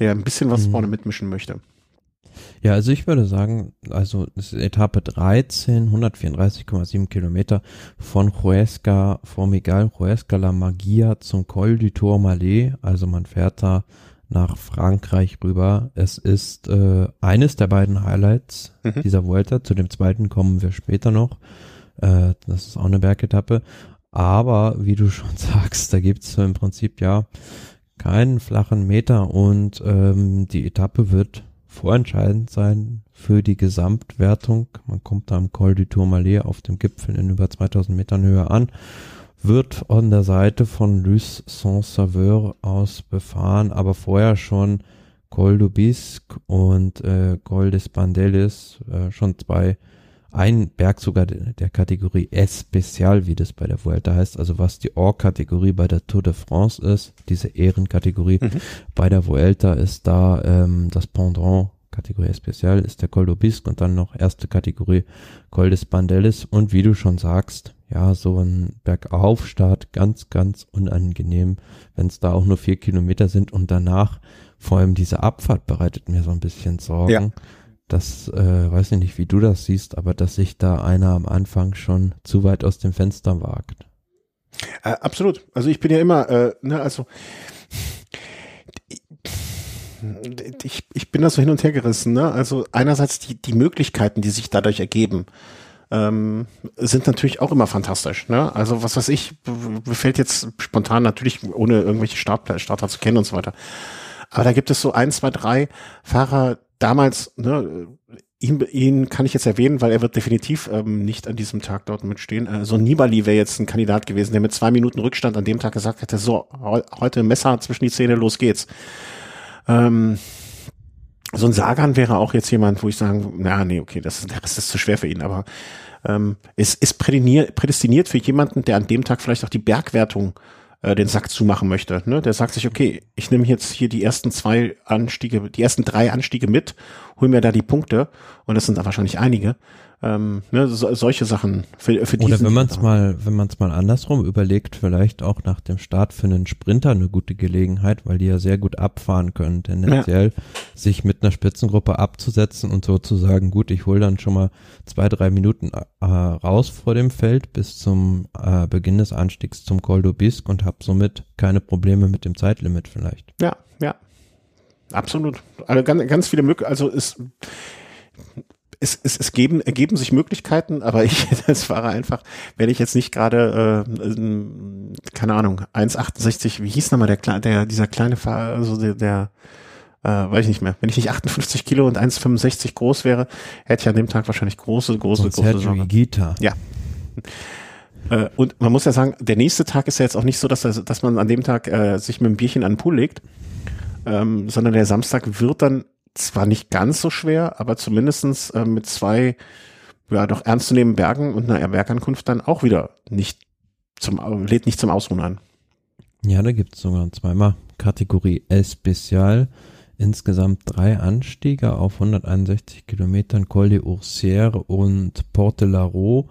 der ein bisschen was mhm. vorne mitmischen möchte. Ja, also ich würde sagen, also es ist Etappe 13, 134,7 Kilometer von Huesca, Formigal, Huesca La Magia zum Col du Tourmalet. Also man fährt da nach Frankreich rüber. Es ist äh, eines der beiden Highlights mhm. dieser Vuelta. Zu dem zweiten kommen wir später noch. Äh, das ist auch eine Bergetappe. Aber wie du schon sagst, da gibt's im Prinzip ja keinen flachen Meter und ähm, die Etappe wird vorentscheidend sein für die Gesamtwertung. Man kommt da am Col du Tourmalet auf dem Gipfel in über 2000 Metern Höhe an wird an der Seite von Lys Saint-Sauveur aus befahren, aber vorher schon Col du Bisque und äh, Col des Bandeles, äh, schon zwei, ein Berg sogar der, der Kategorie S-Spezial, wie das bei der Vuelta heißt, also was die Or-Kategorie bei der Tour de France ist, diese Ehrenkategorie. Mhm. Bei der Vuelta ist da ähm, das Pendant Kategorie Spezial ist der Col du Bisque und dann noch erste Kategorie Col des Bandeles und wie du schon sagst, ja, so ein Bergaufstart ganz, ganz unangenehm, wenn es da auch nur vier Kilometer sind und danach vor allem diese Abfahrt bereitet mir so ein bisschen Sorgen. Ja. Das, äh, weiß ich nicht, wie du das siehst, aber dass sich da einer am Anfang schon zu weit aus dem Fenster wagt. Äh, absolut. Also ich bin ja immer, äh, ne, also ich, ich bin da so hin und her gerissen. Ne? Also einerseits die, die Möglichkeiten, die sich dadurch ergeben ähm, sind natürlich auch immer fantastisch. Ne? Also was weiß ich, mir fällt jetzt spontan natürlich, ohne irgendwelche Start, Starter zu kennen und so weiter. Aber da gibt es so ein, zwei, drei Fahrer damals, ne, ihn, ihn kann ich jetzt erwähnen, weil er wird definitiv ähm, nicht an diesem Tag dort mitstehen. Äh, so Nibali wäre jetzt ein Kandidat gewesen, der mit zwei Minuten Rückstand an dem Tag gesagt hätte, so, heute Messer zwischen die Zähne, los geht's. Ähm, so ein Sagan wäre auch jetzt jemand, wo ich sagen, na nee, okay, das ist, das ist zu schwer für ihn, aber ähm, es ist prädestiniert für jemanden, der an dem Tag vielleicht auch die Bergwertung äh, den Sack zumachen möchte. Ne? Der sagt sich, okay, ich nehme jetzt hier die ersten zwei Anstiege, die ersten drei Anstiege mit, hol mir da die Punkte und das sind da wahrscheinlich einige Ähm, ne, so, solche Sachen. Für, für Oder wenn man es mal, wenn man es mal andersrum überlegt, vielleicht auch nach dem Start für einen Sprinter eine gute Gelegenheit, weil die ja sehr gut abfahren können, tendenziell ja. sich mit einer Spitzengruppe abzusetzen und sozusagen, gut, ich hole dann schon mal zwei, drei Minuten äh, raus vor dem Feld bis zum äh, Beginn des Anstiegs zum Col d'Aubisque und habe somit keine Probleme mit dem Zeitlimit vielleicht. Ja, ja. Absolut. Also ganz, ganz viele Möglichkeiten, also ist es, es, es geben, ergeben sich Möglichkeiten, aber ich als Fahrer einfach, wenn ich jetzt nicht gerade, äh, keine Ahnung, 1,68, wie hieß nochmal der, der, dieser kleine Fahrer, also der, der äh, weiß ich nicht mehr, wenn ich nicht 58 Kilo und 1,65 groß wäre, hätte ich an dem Tag wahrscheinlich große, große, und große Sorge. Gita. Ja. Äh, und man muss ja sagen, der nächste Tag ist ja jetzt auch nicht so, dass, dass man an dem Tag äh, sich mit einem Bierchen an den Pool legt, ähm, sondern der Samstag wird dann zwar nicht ganz so schwer, aber zumindestens äh, mit zwei ja doch ernstzunehmenden Bergen und einer Bergankunft dann auch wieder nicht zum lädt nicht zum Ausruhen an. Ja, da gibt es sogar zweimal Kategorie Especial. Insgesamt drei Anstiege auf 161 Kilometern Col de Ursière und Porte Laro.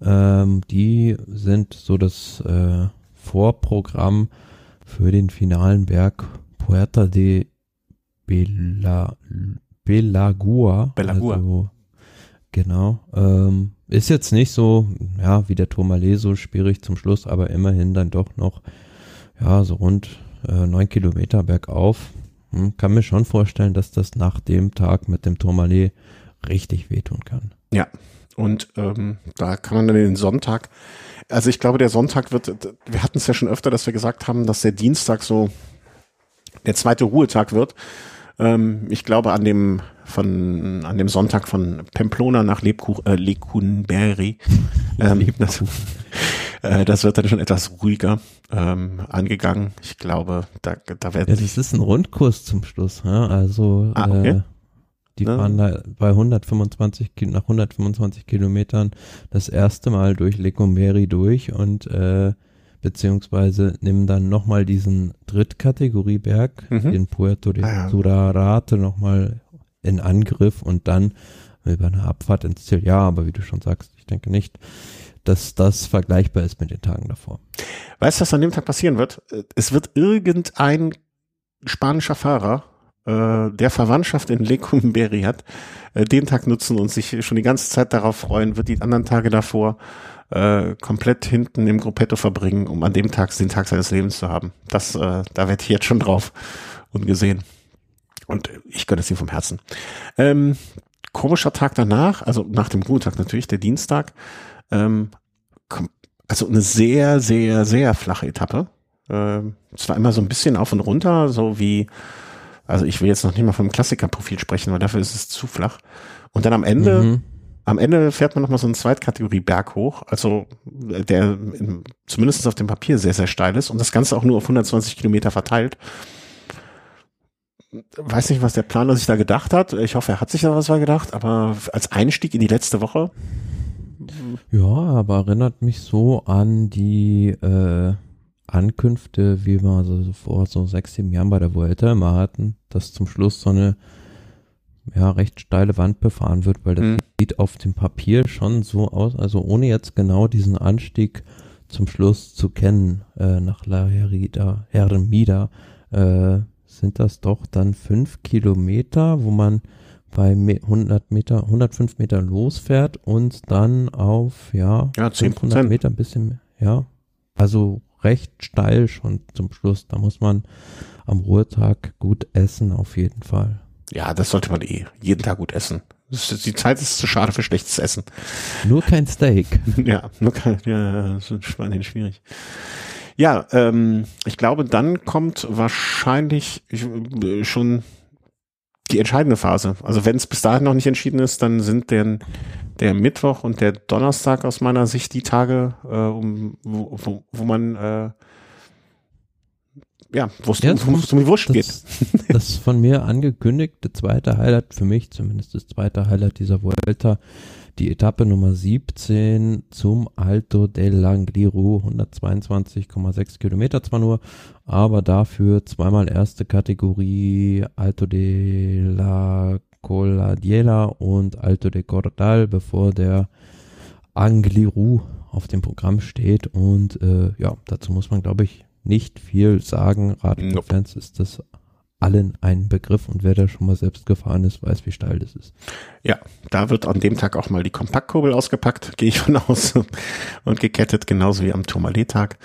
Ähm, die sind so das äh, Vorprogramm für den finalen Berg Puerta de Bela, Belagua. Belagua. Also, genau. Ähm, ist jetzt nicht so, ja, wie der Tourmalet so schwierig zum Schluss, aber immerhin dann doch noch, ja, so rund äh, neun Kilometer bergauf. Hm, kann mir schon vorstellen, dass das nach dem Tag mit dem Tourmalet richtig wehtun kann. Ja, und ähm, da kann man dann den Sonntag, also ich glaube, der Sonntag wird, wir hatten es ja schon öfter, dass wir gesagt haben, dass der Dienstag so der zweite Ruhetag wird. Ähm, ich glaube, an dem von an dem Sonntag von Pamplona nach Lebkuch, äh, Lecunberry. Ähm, das, äh, das wird dann schon etwas ruhiger ähm, angegangen. Ich glaube, da, da werden. Ja, das ist ein Rundkurs zum Schluss. Ja? Also ah, okay. äh, die ja. fahren da bei 125 nach 125 Kilometern das erste Mal durch Lecumberry durch und äh, beziehungsweise nimm dann nochmal diesen Drittkategorieberg, mhm. den Puerto de ah, ja. Surarate nochmal in Angriff und dann über eine Abfahrt ins Ziel. Ja, aber wie du schon sagst, ich denke nicht, dass das vergleichbar ist mit den Tagen davor. Weißt du, was an dem Tag passieren wird? Es wird irgendein spanischer Fahrer, äh, der Verwandtschaft in Lecumberri hat, äh, den Tag nutzen und sich schon die ganze Zeit darauf freuen, wird die anderen Tage davor äh, komplett hinten im Gruppetto verbringen, um an dem Tag den Tag seines Lebens zu haben. Das, äh, da werde ich jetzt schon drauf und gesehen. Und ich gönne es ihm vom Herzen. Ähm, komischer Tag danach, also nach dem Ruhetag natürlich, der Dienstag, ähm, also eine sehr, sehr, sehr flache Etappe. Ähm, war immer so ein bisschen auf und runter, so wie, also ich will jetzt noch nicht mal vom Klassikerprofil sprechen, weil dafür ist es zu flach. Und dann am Ende mhm am Ende fährt man nochmal so einen Zweitkategorie Berg hoch, also der in, zumindest auf dem Papier sehr, sehr steil ist und das Ganze auch nur auf 120 Kilometer verteilt. Weiß nicht, was der Planer sich da gedacht hat. Ich hoffe, er hat sich da was gedacht, aber als Einstieg in die letzte Woche. Ja, aber erinnert mich so an die äh, Ankünfte, wie wir so vor so sechs, sieben Jahren bei der Vuelta immer hatten, dass zum Schluss so eine ja, recht steile Wand befahren wird, weil das mhm. sieht auf dem Papier schon so aus, also ohne jetzt genau diesen Anstieg zum Schluss zu kennen, äh, nach La Herida, Hermida, äh, sind das doch dann fünf Kilometer, wo man bei 100 Meter, 105 Meter losfährt und dann auf, ja, ja 500 Meter ein bisschen, ja, also recht steil schon zum Schluss. Da muss man am Ruhetag gut essen, auf jeden Fall. Ja, das sollte man eh jeden Tag gut essen. Die Zeit ist zu schade für schlechtes Essen. Nur kein Steak. ja, nur kein, ja, das ist Schwein schwierig. Ja, ähm, ich glaube, dann kommt wahrscheinlich äh, schon die entscheidende Phase. Also wenn es bis dahin noch nicht entschieden ist, dann sind der, der Mittwoch und der Donnerstag aus meiner Sicht die Tage, äh, um, wo, wo, wo man äh, ja, wo es ja, um, um die Wurst geht. Das von mir angekündigte zweite Highlight, für mich zumindest das zweite Highlight dieser Vuelta, die Etappe Nummer 17 zum Alto del Langliru, 122,6 Kilometer zwar nur, aber dafür zweimal erste Kategorie Alto de la Coladiela und Alto de Cordal, bevor der Angliru auf dem Programm steht. Und äh, ja, dazu muss man, glaube ich, nicht viel sagen. Radfans nope. ist das allen ein Begriff und wer da schon mal selbst gefahren ist, weiß, wie steil das ist. Ja, da wird an dem Tag auch mal die Kompaktkurbel ausgepackt, gehe ich von aus, und gekettet, genauso wie am Tourmalet-Tag.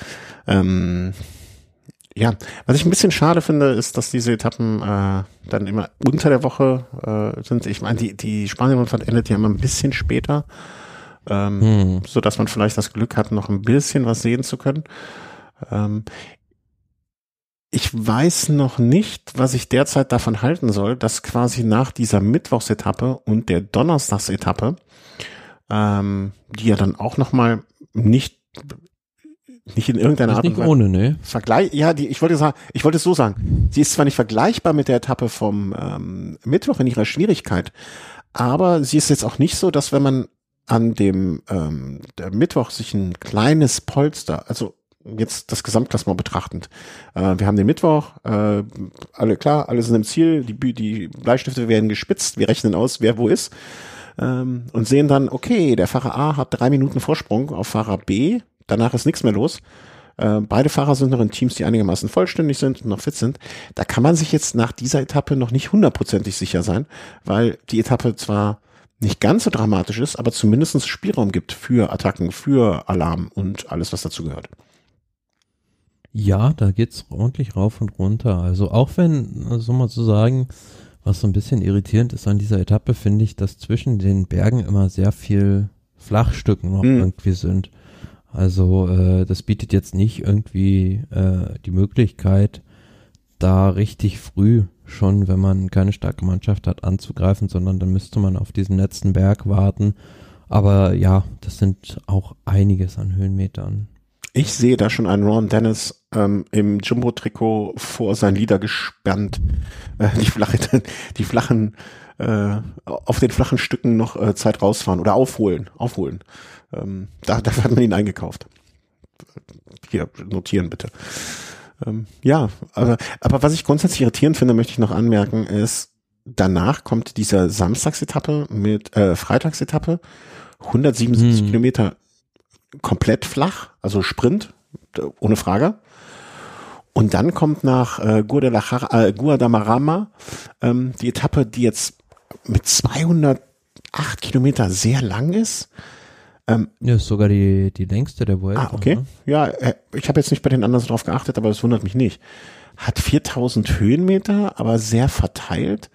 Ähm, ja, was ich ein bisschen schade finde, ist, dass diese Etappen äh, dann immer unter der Woche äh, sind. Ich meine, die, die Spanien-Rundfahrt endet ja immer ein bisschen später, ähm, hm. so dass man vielleicht das Glück hat, noch ein bisschen was sehen zu können. Ähm, ich weiß noch nicht, was ich derzeit davon halten soll, dass quasi nach dieser Mittwochsetappe und der Donnerstagsetappe, ähm, die ja dann auch noch mal nicht nicht in irgendeiner Art und Weise ohne, ne? Vergleich, ja, die, ich wollte sagen, ich wollte es so sagen. Sie ist zwar nicht vergleichbar mit der Etappe vom ähm, Mittwoch in ihrer Schwierigkeit, aber sie ist jetzt auch nicht so, dass wenn man an dem ähm, der Mittwoch sich ein kleines Polster, also jetzt das Gesamtklassement betrachtend. Äh, wir haben den Mittwoch, äh, alle klar, alle sind im Ziel, die, die Bleistifte werden gespitzt, wir rechnen aus, wer wo ist ähm, und sehen dann, okay, der Fahrer A hat drei Minuten Vorsprung auf Fahrer B, danach ist nichts mehr los. Äh, beide Fahrer sind noch in Teams, die einigermaßen vollständig sind und noch fit sind. Da kann man sich jetzt nach dieser Etappe noch nicht hundertprozentig sicher sein, weil die Etappe zwar nicht ganz so dramatisch ist, aber zumindest Spielraum gibt für Attacken, für Alarm und alles, was dazu gehört. Ja, da geht's ordentlich rauf und runter. Also auch wenn, so mal zu sagen, was so ein bisschen irritierend ist an dieser Etappe, finde ich, dass zwischen den Bergen immer sehr viel Flachstücken noch mhm. irgendwie sind. Also äh, das bietet jetzt nicht irgendwie äh, die Möglichkeit, da richtig früh schon, wenn man keine starke Mannschaft hat, anzugreifen, sondern dann müsste man auf diesen letzten Berg warten. Aber ja, das sind auch einiges an Höhenmetern. Ich sehe da schon einen Ron Dennis ähm, im Jumbo-Trikot vor sein Lieder gespannt, äh, die, flache, die flachen, äh, auf den flachen Stücken noch äh, Zeit rausfahren oder aufholen, aufholen. Ähm, da, dafür hat man ihn eingekauft. Hier, notieren bitte. Ähm, ja, aber, aber was ich grundsätzlich irritierend finde, möchte ich noch anmerken, ist, danach kommt diese Samstagsetappe mit äh, Freitagsetappe, 177 hm. Kilometer komplett flach, also Sprint, ohne Frage. Und dann kommt nach äh, äh, Guadamarama ähm, die Etappe, die jetzt mit 208 Kilometer sehr lang ist. Ähm, ja, ist sogar die, die längste der Vuelta. Ah, okay. Ne? Ja, äh, ich habe jetzt nicht bei den anderen so drauf geachtet, aber es wundert mich nicht. Hat 4000 Höhenmeter, aber sehr verteilt.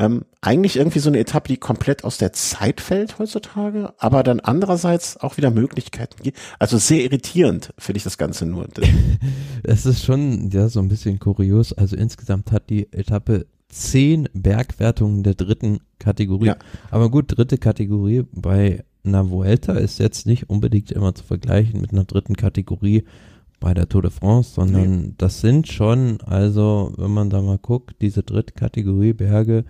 Ähm, eigentlich irgendwie so eine Etappe, die komplett aus der Zeit fällt heutzutage, aber dann andererseits auch wieder Möglichkeiten gibt. Also sehr irritierend finde ich das Ganze nur. Es ist schon ja so ein bisschen kurios. Also insgesamt hat die Etappe zehn Bergwertungen der dritten Kategorie. Ja. Aber gut, dritte Kategorie bei einer Vuelta ist jetzt nicht unbedingt immer zu vergleichen mit einer dritten Kategorie bei der Tour de France, sondern nee. das sind schon, also wenn man da mal guckt, diese dritte Kategorie Berge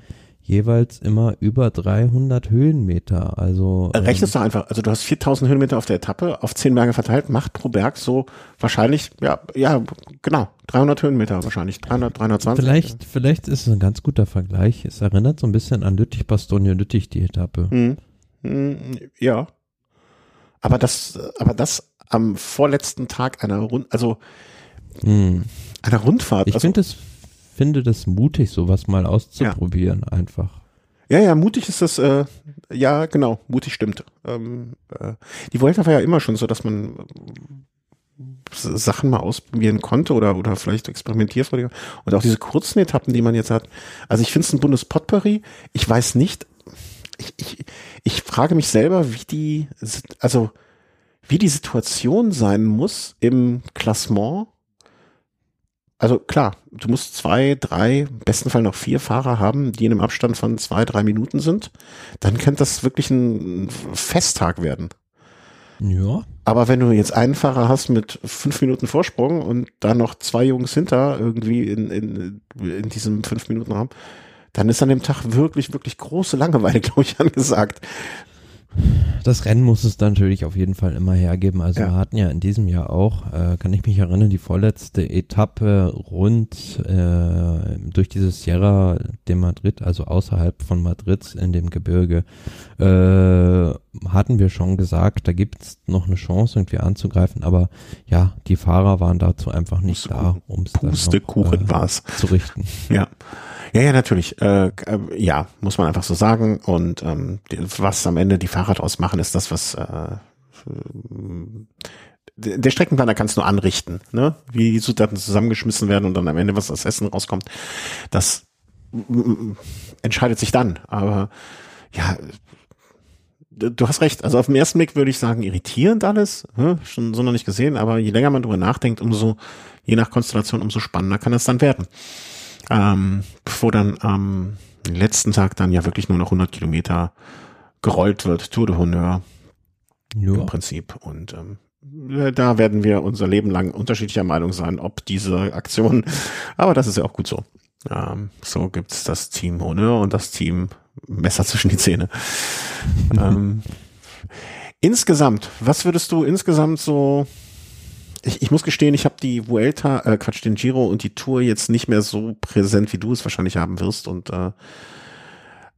jeweils immer über 300 Höhenmeter. Also äh, rechnest ähm, du einfach, also du hast 4000 Höhenmeter auf der Etappe, auf 10 Berge verteilt, macht pro Berg so wahrscheinlich, ja, ja, genau, 300 Höhenmeter wahrscheinlich, 300, 320. Vielleicht, vielleicht ist es ein ganz guter Vergleich. Es erinnert so ein bisschen an Lüttich-Bastogne-Lüttich, die Etappe. Hm. Hm, ja. Aber das, aber das am vorletzten Tag einer Rund, also hm. einer Rundfahrt. Ich also, finde das, finde das mutig, sowas mal auszuprobieren, ja. einfach. Ja, ja, mutig ist das, äh, ja, genau, mutig stimmt. Ähm, äh, die Vuelta war ja immer schon so, dass man äh, Sachen mal ausprobieren konnte oder, oder vielleicht experimentierfreudiger. Und auch diese kurzen Etappen, die man jetzt hat. Also ich finde es ein Bundespotpourri. Ich weiß nicht, ich, ich, ich frage mich selber, wie die, also wie die Situation sein muss im Klassement. Also klar, du musst zwei, drei, im besten Fall noch vier Fahrer haben, die in einem Abstand von zwei, drei Minuten sind. Dann könnte das wirklich ein Festtag werden. Ja. Aber wenn du jetzt einen Fahrer hast mit fünf Minuten Vorsprung und da noch zwei Jungs hinter irgendwie in, in, in diesem fünf Minuten Raum, dann ist an dem Tag wirklich, wirklich große Langeweile, glaube ich, angesagt. Das Rennen muss es dann natürlich auf jeden Fall immer hergeben. Also ja. wir hatten ja in diesem Jahr auch, äh, kann ich mich erinnern, die vorletzte Etappe rund äh, durch dieses Sierra de Madrid, also außerhalb von Madrid in dem Gebirge, äh, hatten wir schon gesagt, da gibt es noch eine Chance irgendwie anzugreifen, aber ja, die Fahrer waren dazu einfach nicht da, um es äh, zu richten. Ja. Ja, ja, natürlich. Äh, äh, ja, muss man einfach so sagen. Und ähm, was am Ende die Fahrer draus machen, ist das, was äh, der Streckenplaner kann es nur anrichten, ne? wie die Zutaten zusammengeschmissen werden und dann am Ende was das Essen rauskommt. Das entscheidet sich dann. Aber ja, du hast recht. Also auf den ersten Blick würde ich sagen, irritierend alles. Hm? Schon so noch nicht gesehen, aber je länger man drüber nachdenkt, umso, je nach Konstellation, umso spannender kann es dann werden. Ähm, bevor dann am letzten Tag dann ja wirklich nur noch 100 Kilometer gerollt wird, Tour de Honneur. Ja. Im Prinzip. Und ähm, da werden wir unser Leben lang unterschiedlicher Meinung sein, ob diese Aktion, aber das ist ja auch gut so. Ähm, so gibt's das Team Honneur und das Team Messer zwischen die Zähne. ähm, insgesamt, was würdest du insgesamt so ich, ich muss gestehen, ich habe die Vuelta, äh, Quatsch, den Giro und die Tour jetzt nicht mehr so präsent, wie du es wahrscheinlich haben wirst. Und äh,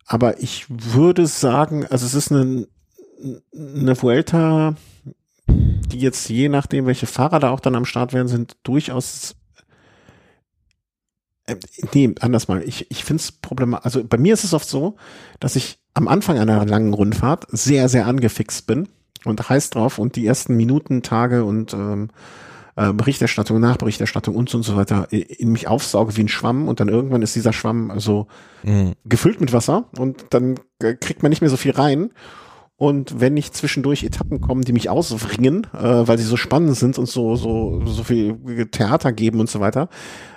aber ich würde sagen, also es ist eine, eine Vuelta, die jetzt je nachdem, welche Fahrer da auch dann am Start werden, sind durchaus äh, nee, anders mal. Ich, ich finde es problematisch. Also bei mir ist es oft so, dass ich am Anfang einer langen Rundfahrt sehr, sehr angefixt bin und heiß drauf und die ersten Minuten, Tage und ähm, äh, Berichterstattung, Nachberichterstattung und so und so weiter in mich aufsauge wie ein Schwamm und dann irgendwann ist dieser Schwamm also mhm. gefüllt mit Wasser und dann äh, kriegt man nicht mehr so viel rein und wenn nicht zwischendurch Etappen kommen, die mich auswringen, äh, weil sie so spannend sind und so, so, so viel Theater geben und so weiter,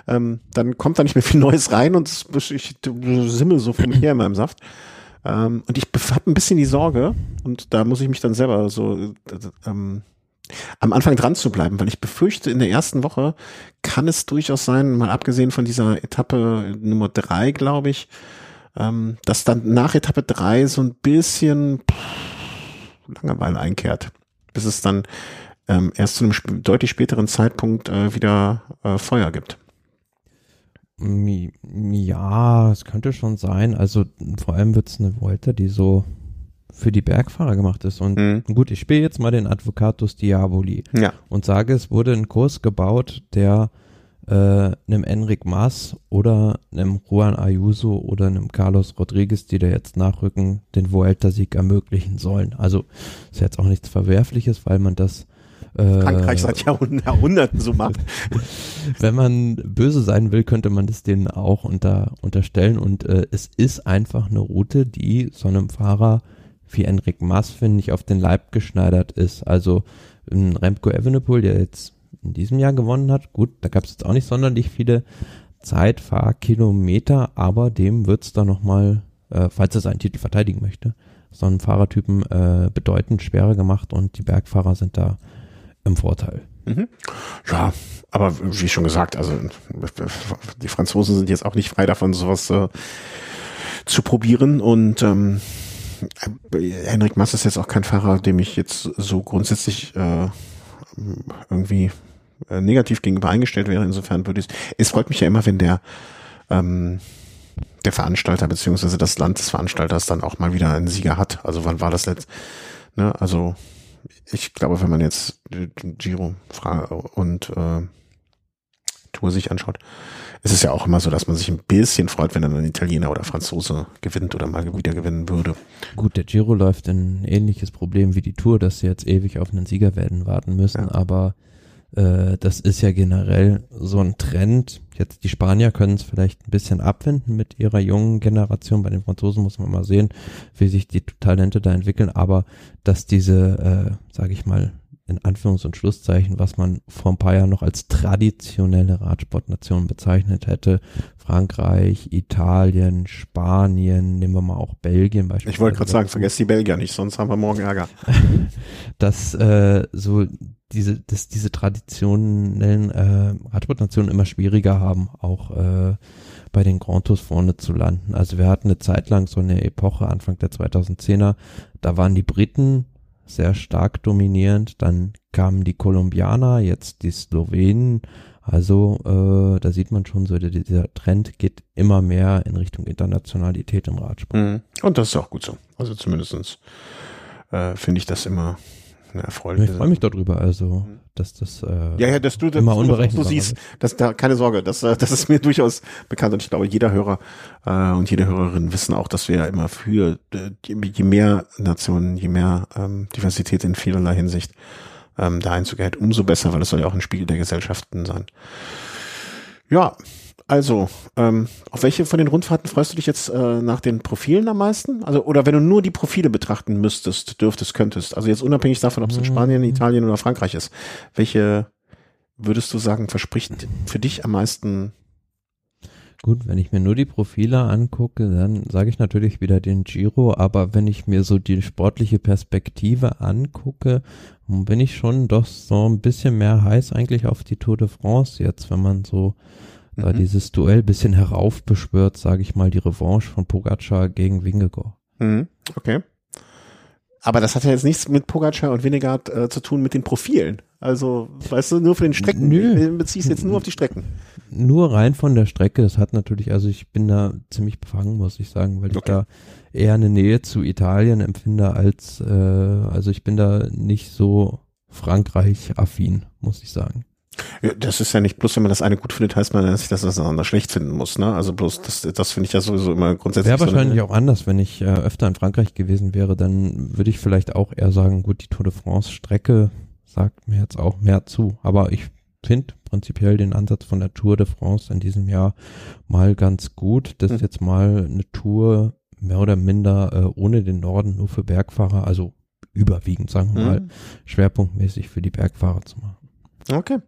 ähm, dann kommt da nicht mehr viel Neues rein und ich simmel so vor mir her in meinem Saft. Ähm, und ich habe ein bisschen die Sorge, und da muss ich mich dann selber so äh, ähm, am Anfang dran zu bleiben, weil ich befürchte, in der ersten Woche kann es durchaus sein, mal abgesehen von dieser Etappe Nummer drei, glaube ich, ähm, dass dann nach Etappe drei so ein bisschen pff, Langeweile einkehrt, bis es dann ähm, erst zu einem sp deutlich späteren Zeitpunkt äh, wieder äh, Feuer gibt. Ja, es könnte schon sein. Also vor allem wird es eine Volta, die so für die Bergfahrer gemacht ist. Und mhm. gut, ich spiele jetzt mal den Advocatus Diaboli ja. und sage, es wurde ein Kurs gebaut, der äh, einem Enric Mas oder einem Juan Ayuso oder einem Carlos Rodriguez, die da jetzt nachrücken, den Vuelta-Sieg ermöglichen sollen. Also ist jetzt auch nichts Verwerfliches, weil man das Frankreich seit Jahrhunderten so macht. Wenn man böse sein will, könnte man das denen auch unter, unterstellen. Und äh, es ist einfach eine Route, die so einem Fahrer wie Enric Mas, finde ich, auf den Leib geschneidert ist. Also ein Remco Evenepoel, der jetzt in diesem Jahr gewonnen hat. Gut, da gab es jetzt auch nicht sonderlich viele Zeitfahrkilometer, aber dem wird es da nochmal, äh, falls er seinen Titel verteidigen möchte, so einen Fahrertypen äh, bedeutend schwerer gemacht und die Bergfahrer sind da im Vorteil. Mhm. Ja, aber wie schon gesagt, also die Franzosen sind jetzt auch nicht frei davon, sowas äh, zu probieren und ähm, Henrik Mass ist jetzt auch kein Fahrer, dem ich jetzt so grundsätzlich äh, irgendwie äh, negativ gegenüber eingestellt wäre. Insofern würde ich, es freut mich ja immer, wenn der, ähm, der Veranstalter beziehungsweise das Land des Veranstalters dann auch mal wieder einen Sieger hat. Also wann war das letzt? Ne, also ich glaube, wenn man jetzt Giro und äh, Tour sich anschaut, ist es ja auch immer so, dass man sich ein bisschen freut, wenn dann ein Italiener oder Franzose gewinnt oder mal wieder gewinnen würde. Gut, der Giro läuft ein ähnliches Problem wie die Tour, dass sie jetzt ewig auf einen Sieger werden warten müssen, ja. aber äh, das ist ja generell so ein Trend. Jetzt die Spanier können es vielleicht ein bisschen abwenden mit ihrer jungen Generation. Bei den Franzosen muss man mal sehen, wie sich die Talente da entwickeln. Aber dass diese, äh, sage ich mal, in Anführungs- und Schlusszeichen, was man vor ein paar Jahren noch als traditionelle Radsportnation bezeichnet hätte. Frankreich, Italien, Spanien, nehmen wir mal auch Belgien beispielsweise. Ich wollte gerade sagen, vergesst die Belgier nicht, sonst haben wir morgen Ärger. dass äh, so diese, dass diese traditionellen äh, Radsportnationen immer schwieriger haben, auch äh, bei den Grand Tours vorne zu landen. Also wir hatten eine Zeit lang so eine Epoche, Anfang der 2010er, da waren die Briten sehr stark dominierend. Dann kamen die Kolumbianer, jetzt die Slowenen, Also äh, da sieht man schon so, dieser Trend geht immer mehr in Richtung Internationalität im Radsport. Mhm. Und das ist auch gut so. Also zumindestens äh, finde ich das immer eine erfreuliche. Ich freue mich darüber, also mhm. dass das äh, ja, ja, dass du das immer unberechenbar du siehst, dass da keine Sorge, das, äh, das ist mir durchaus bekannt und ich glaube, jeder Hörer äh, und jede Hörerin wissen auch, dass wir immer für äh, je mehr Nationen, je mehr ähm, Diversität in vielerlei Hinsicht ähm, da Einzug umso besser, weil es soll ja auch ein Spiegel der Gesellschaften sein. Ja, also, ähm, auf welche von den Rundfahrten freust du dich jetzt äh, nach den Profilen am meisten? Also, oder wenn du nur die Profile betrachten müsstest, dürftest, könntest, also jetzt unabhängig davon, ob es in Spanien, mhm. Italien oder Frankreich ist, welche würdest du sagen, verspricht für dich am meisten Gut, wenn ich mir nur die Profile angucke, dann sage ich natürlich wieder den Giro, aber wenn ich mir so die sportliche Perspektive angucke, bin ich schon doch so ein bisschen mehr heiß eigentlich auf die Tour de France jetzt, wenn man so mhm. da dieses Duell bisschen heraufbeschwört, sage ich mal, die Revanche von Pogacar gegen Wingegaard. Mhm. Okay. Aber das hat ja jetzt nichts mit Pogacar und Winnegaard äh, zu tun mit den Profilen. Also, weißt du, nur für den Strecken. Nö. Ich beziehe jetzt nur auf die Strecken. Nur rein von der Strecke. Das hat natürlich, also ich bin da ziemlich befangen, muss ich sagen, weil okay. ich da eher eine Nähe zu Italien empfinde als, äh, also ich bin da nicht so Frankreich-affin, muss ich sagen. Ja, das ist ja nicht bloß, wenn man das eine gut findet, heißt man, dass ich das andere schlecht finden muss. Ne? Also bloß, das, das finde ich ja sowieso immer grundsätzlich. Wäre wahrscheinlich so auch anders, wenn ich äh, öfter in Frankreich gewesen wäre, dann würde ich vielleicht auch eher sagen, gut, die Tour de France Strecke sagt mir jetzt auch mehr zu. Aber ich finde prinzipiell den Ansatz von der Tour de France in diesem Jahr mal ganz gut. Das ist mhm. jetzt mal eine Tour mehr oder minder äh, ohne den Norden nur für Bergfahrer, also überwiegend, sagen wir mhm. mal, schwerpunktmäßig für die Bergfahrer zu machen. Okay.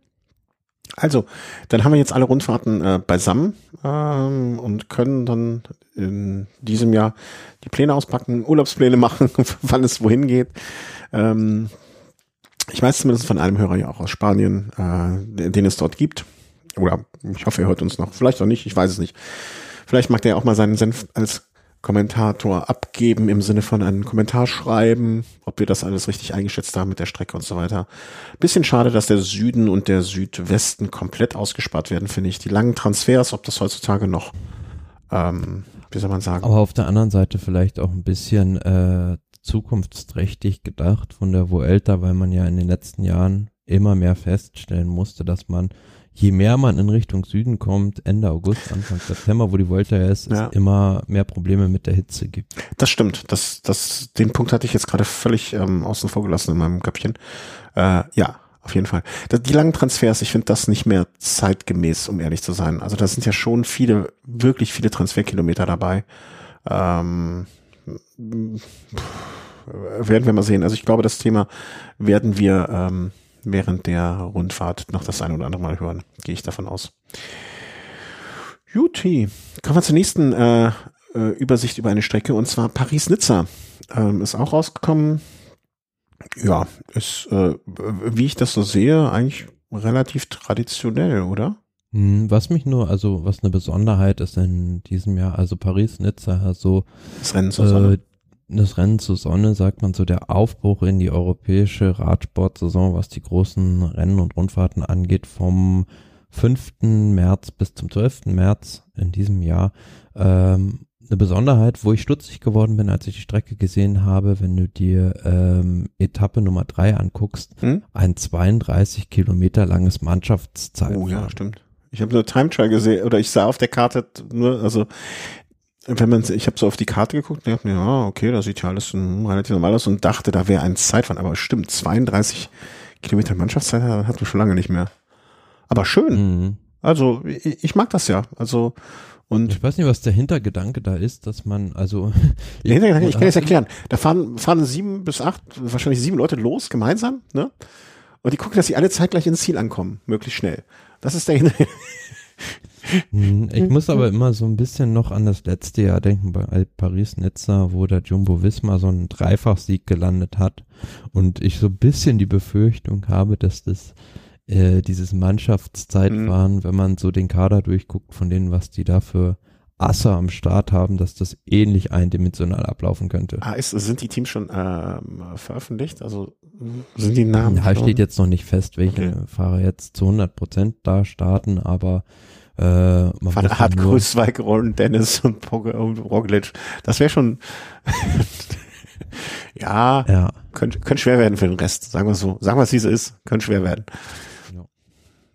Also, dann haben wir jetzt alle Rundfahrten äh, beisammen ähm, und können dann in diesem Jahr die Pläne auspacken, Urlaubspläne machen, wann es wohin geht. Ähm, ich weiß zumindest von einem Hörer ja auch aus Spanien, äh, den es dort gibt. Oder ich hoffe, er hört uns noch. Vielleicht auch nicht, ich weiß es nicht. Vielleicht mag der auch mal seinen Senf als Kommentator abgeben im Sinne von einen Kommentar schreiben, ob wir das alles richtig eingeschätzt haben mit der Strecke und so weiter. Bisschen schade, dass der Süden und der Südwesten komplett ausgespart werden, finde ich. Die langen Transfers, ob das heutzutage noch, ähm, wie soll man sagen. Aber auf der anderen Seite vielleicht auch ein bisschen äh, zukunftsträchtig gedacht von der Vuelta, weil man ja in den letzten Jahren immer mehr feststellen musste, dass man je mehr man in Richtung Süden kommt, Ende August, Anfang September, wo die Volta ist, ja. es immer mehr Probleme mit der Hitze gibt. Das stimmt. Das, das, den Punkt hatte ich jetzt gerade völlig ähm, außen vor gelassen in meinem Köpfchen. Äh, ja, auf jeden Fall. Die langen Transfers, ich finde das nicht mehr zeitgemäß, um ehrlich zu sein. Also da sind ja schon viele, wirklich viele Transferkilometer dabei. Ähm, werden wir mal sehen. Also ich glaube, das Thema werden wir ähm, während der Rundfahrt noch das ein oder andere Mal hören. Gehe ich davon aus. Juti, kommen wir zur nächsten äh, äh, Übersicht über eine Strecke und zwar Paris-Nizza. Ähm, ist auch rausgekommen. Ja, ist, äh, wie ich das so sehe, eigentlich relativ traditionell, oder? Hm, was mich nur, also was eine Besonderheit ist in diesem Jahr, also Paris-Nizza, also das Rennen Sonne. Äh, das Rennen zur Sonne, sagt man so, der Aufbruch in die europäische Radsportsaison, was die großen Rennen und Rundfahrten angeht, vom 5. März bis zum 12. März in diesem Jahr. Ähm, eine Besonderheit, wo ich stutzig geworden bin, als ich die Strecke gesehen habe, wenn du dir ähm, Etappe Nummer drei anguckst, hm? ein 32 Kilometer langes Mannschaftszeit. Oh ja, stimmt. Ich habe nur Time Trial gesehen oder ich sah auf der Karte nur, also wenn man, ich habe so auf die Karte geguckt und dachte mir, ja, okay, da sieht ja alles relativ normal aus und dachte, da wäre ein Zeitfahren. Aber stimmt, 32 Kilometer Mannschaftszeit hatten wir schon lange nicht mehr. Aber schön. Mhm. Also ich, ich, mag das ja. Also und ich weiß nicht, was der Hintergedanke da ist, dass man also der Hintergedanke, ich kann es erklären. Da fahren fahren sieben bis acht, wahrscheinlich sieben Leute los gemeinsam, ne? Und die gucken, dass sie alle zeitgleich ins Ziel ankommen, möglichst schnell. Das ist der Hintergedanke. Hm, ich muss aber immer so ein bisschen noch an das letzte Jahr denken bei Paris-Nizza, wo der Jumbo Visma so einen Dreifachsieg gelandet hat und ich so ein bisschen die Befürchtung habe, dass das äh, dieses Mannschaftszeitfahren, mhm. wenn man so den Kader durchguckt von denen, was die da für Asse am Start haben, dass das ähnlich eindimensional ablaufen könnte. Ah, ist, sind die Teams schon ähm, veröffentlicht? Also sind die Namen? Da steht jetzt noch nicht fest, welche okay. Fahrer jetzt zu 100 Prozent da starten, aber äh, Van Aert, Kruiswijk, Ron, Dennis und, und Roglic. Das wäre schon ja, ja. Könnte, könnte schwer werden für den Rest, sagen wir so. Sagen wir es, wie es ist, könnte schwer werden. Ja.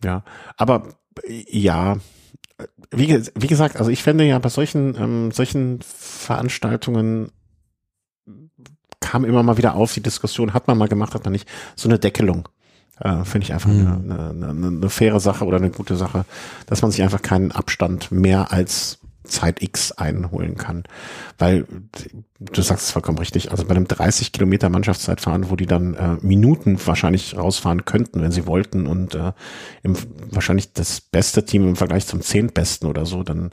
ja, aber ja, wie, wie gesagt, also ich fände ja bei solchen, ähm, solchen Veranstaltungen kam immer mal wieder auf die Diskussion, hat man mal gemacht, hat man nicht, so eine Deckelung. Äh, Finde ich einfach mhm. eine, eine, eine, eine faire Sache oder eine gute Sache, dass man sich einfach keinen Abstand mehr als Zeit X einholen kann. Weil du sagst es vollkommen richtig, also bei einem 30 Kilometer Mannschaftszeitfahren, wo die dann äh, Minuten wahrscheinlich rausfahren könnten, wenn sie wollten und äh, im, wahrscheinlich das beste Team im Vergleich zum zehntbesten oder so, dann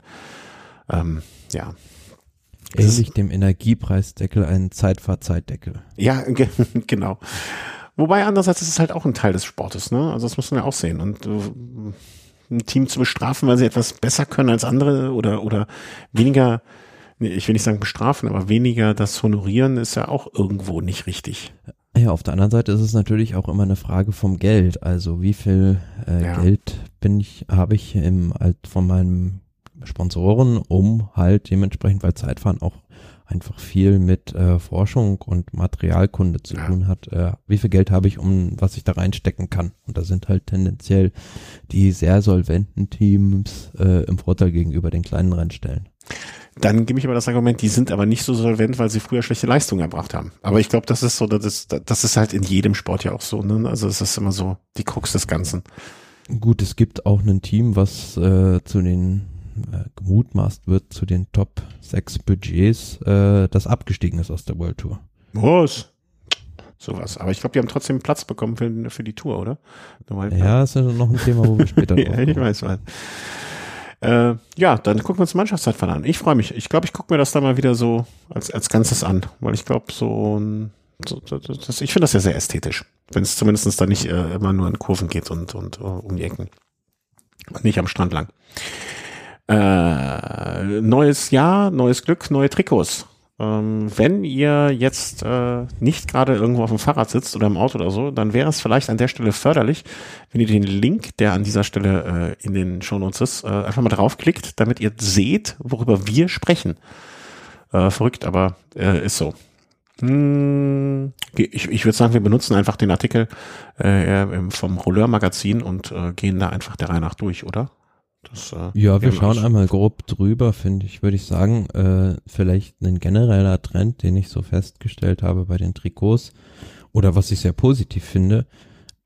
ähm, ja. Ähnlich dem Energiepreisdeckel einen Zeitfahrzeitdeckel. Ja, genau. Wobei andererseits ist es halt auch ein Teil des Sportes, ne? Also das muss man ja auch sehen. Und äh, ein Team zu bestrafen, weil sie etwas besser können als andere oder, oder weniger, ich will nicht sagen bestrafen, aber weniger das honorieren ist ja auch irgendwo nicht richtig. Ja, auf der anderen Seite ist es natürlich auch immer eine Frage vom Geld. Also wie viel äh, ja. Geld bin ich, habe ich im, halt von meinem Sponsoren, um halt dementsprechend, weil Zeitfahren auch einfach viel mit äh, Forschung und Materialkunde zu ja. tun hat. Äh, wie viel Geld habe ich, um was ich da reinstecken kann? Und da sind halt tendenziell die sehr solventen Teams äh, im Vorteil gegenüber den kleinen Rennstellen. Dann gebe ich aber das Argument, die sind aber nicht so solvent, weil sie früher schlechte Leistungen erbracht haben. Aber ich glaube, das ist so, das ist, das ist halt in jedem Sport ja auch so. Ne? Also es ist immer so die Krux des Ganzen. Gut, es gibt auch ein Team, was äh, zu den äh, gemutmaßt wird zu den Top 6 Budgets, äh, das abgestiegen ist aus der World Tour. Was? Sowas. Aber ich glaube, die haben trotzdem Platz bekommen für, für die Tour, oder? ja, das ist noch ein Thema, wo wir später ja, ich weiß was. Äh, ja, dann gucken wir uns Mannschaftszeitfahren an. Ich freue mich. Ich glaube, ich gucke mir das da mal wieder so als, als Ganzes an, weil ich glaube, so ein so, das, ich finde das ja sehr ästhetisch, wenn es zumindest da nicht äh, immer nur an Kurven geht und, und uh, um die Ecken. Und nicht am Strand lang. Äh, neues Jahr, neues Glück, neue Trikots. Ähm, wenn ihr jetzt äh, nicht gerade irgendwo auf dem Fahrrad sitzt oder im Auto oder so, dann wäre es vielleicht an der Stelle förderlich, wenn ihr den Link, der an dieser Stelle äh, in den Shownotes ist, äh, einfach mal draufklickt, damit ihr seht, worüber wir sprechen. Äh, verrückt, aber äh, ist so. Hm, ich, ich würde sagen, wir benutzen einfach den Artikel äh, vom Rolleur Magazin und äh, gehen da einfach der Reihe nach durch, oder? Das, äh, ja, wir schauen einmal grob drüber, finde ich, würde ich sagen. Äh, vielleicht ein genereller Trend, den ich so festgestellt habe bei den Trikots oder was ich sehr positiv finde,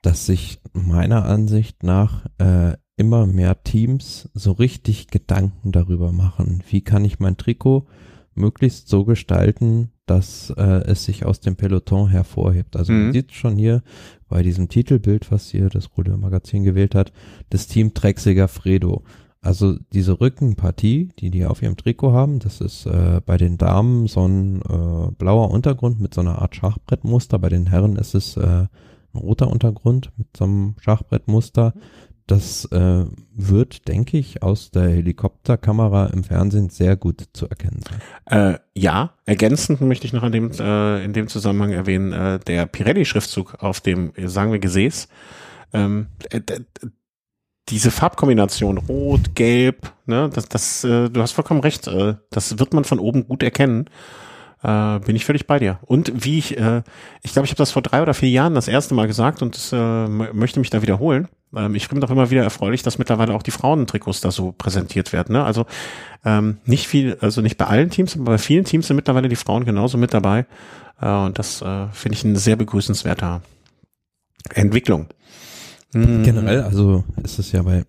dass sich meiner Ansicht nach äh, immer mehr Teams so richtig Gedanken darüber machen, wie kann ich mein Trikot möglichst so gestalten, dass äh, es sich aus dem Peloton hervorhebt. Also mhm. man sieht schon hier bei diesem Titelbild, was hier das Rudel Magazin gewählt hat, das Team Trexiger Fredo. Also diese Rückenpartie, die die auf ihrem Trikot haben, das ist äh, bei den Damen so ein äh, blauer Untergrund mit so einer Art Schachbrettmuster. Bei den Herren ist es äh, ein roter Untergrund mit so einem Schachbrettmuster. Das äh, wird, denke ich, aus der Helikopterkamera im Fernsehen sehr gut zu erkennen sein. Äh, ja, ergänzend möchte ich noch in dem, äh, in dem Zusammenhang erwähnen, äh, der Pirelli-Schriftzug auf dem, sagen wir, Gesäß. Ähm, äh, diese Farbkombination Rot, Gelb, ne, das, das, äh, du hast vollkommen recht, äh, das wird man von oben gut erkennen. Äh, bin ich völlig bei dir. Und wie ich, äh, ich glaube, ich habe das vor drei oder vier Jahren das erste Mal gesagt und das, äh, möchte mich da wiederholen. Ähm, ich finde doch immer wieder erfreulich, dass mittlerweile auch die Frauentrikots da so präsentiert werden. Ne? Also ähm, nicht viel, also nicht bei allen Teams, aber bei vielen Teams sind mittlerweile die Frauen genauso mit dabei. Äh, und das äh, finde ich eine sehr begrüßenswerter Entwicklung. Mhm. Generell, also ist es ja bei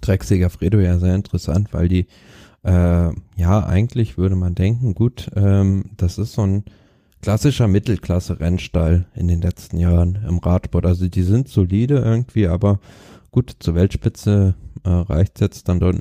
Drecksäger Fredo ja sehr interessant, weil die äh, ja, eigentlich würde man denken, gut, ähm, das ist so ein klassischer Mittelklasse-Rennstall in den letzten Jahren im Radsport. Also die sind solide irgendwie, aber gut, zur Weltspitze äh, reicht jetzt dann doch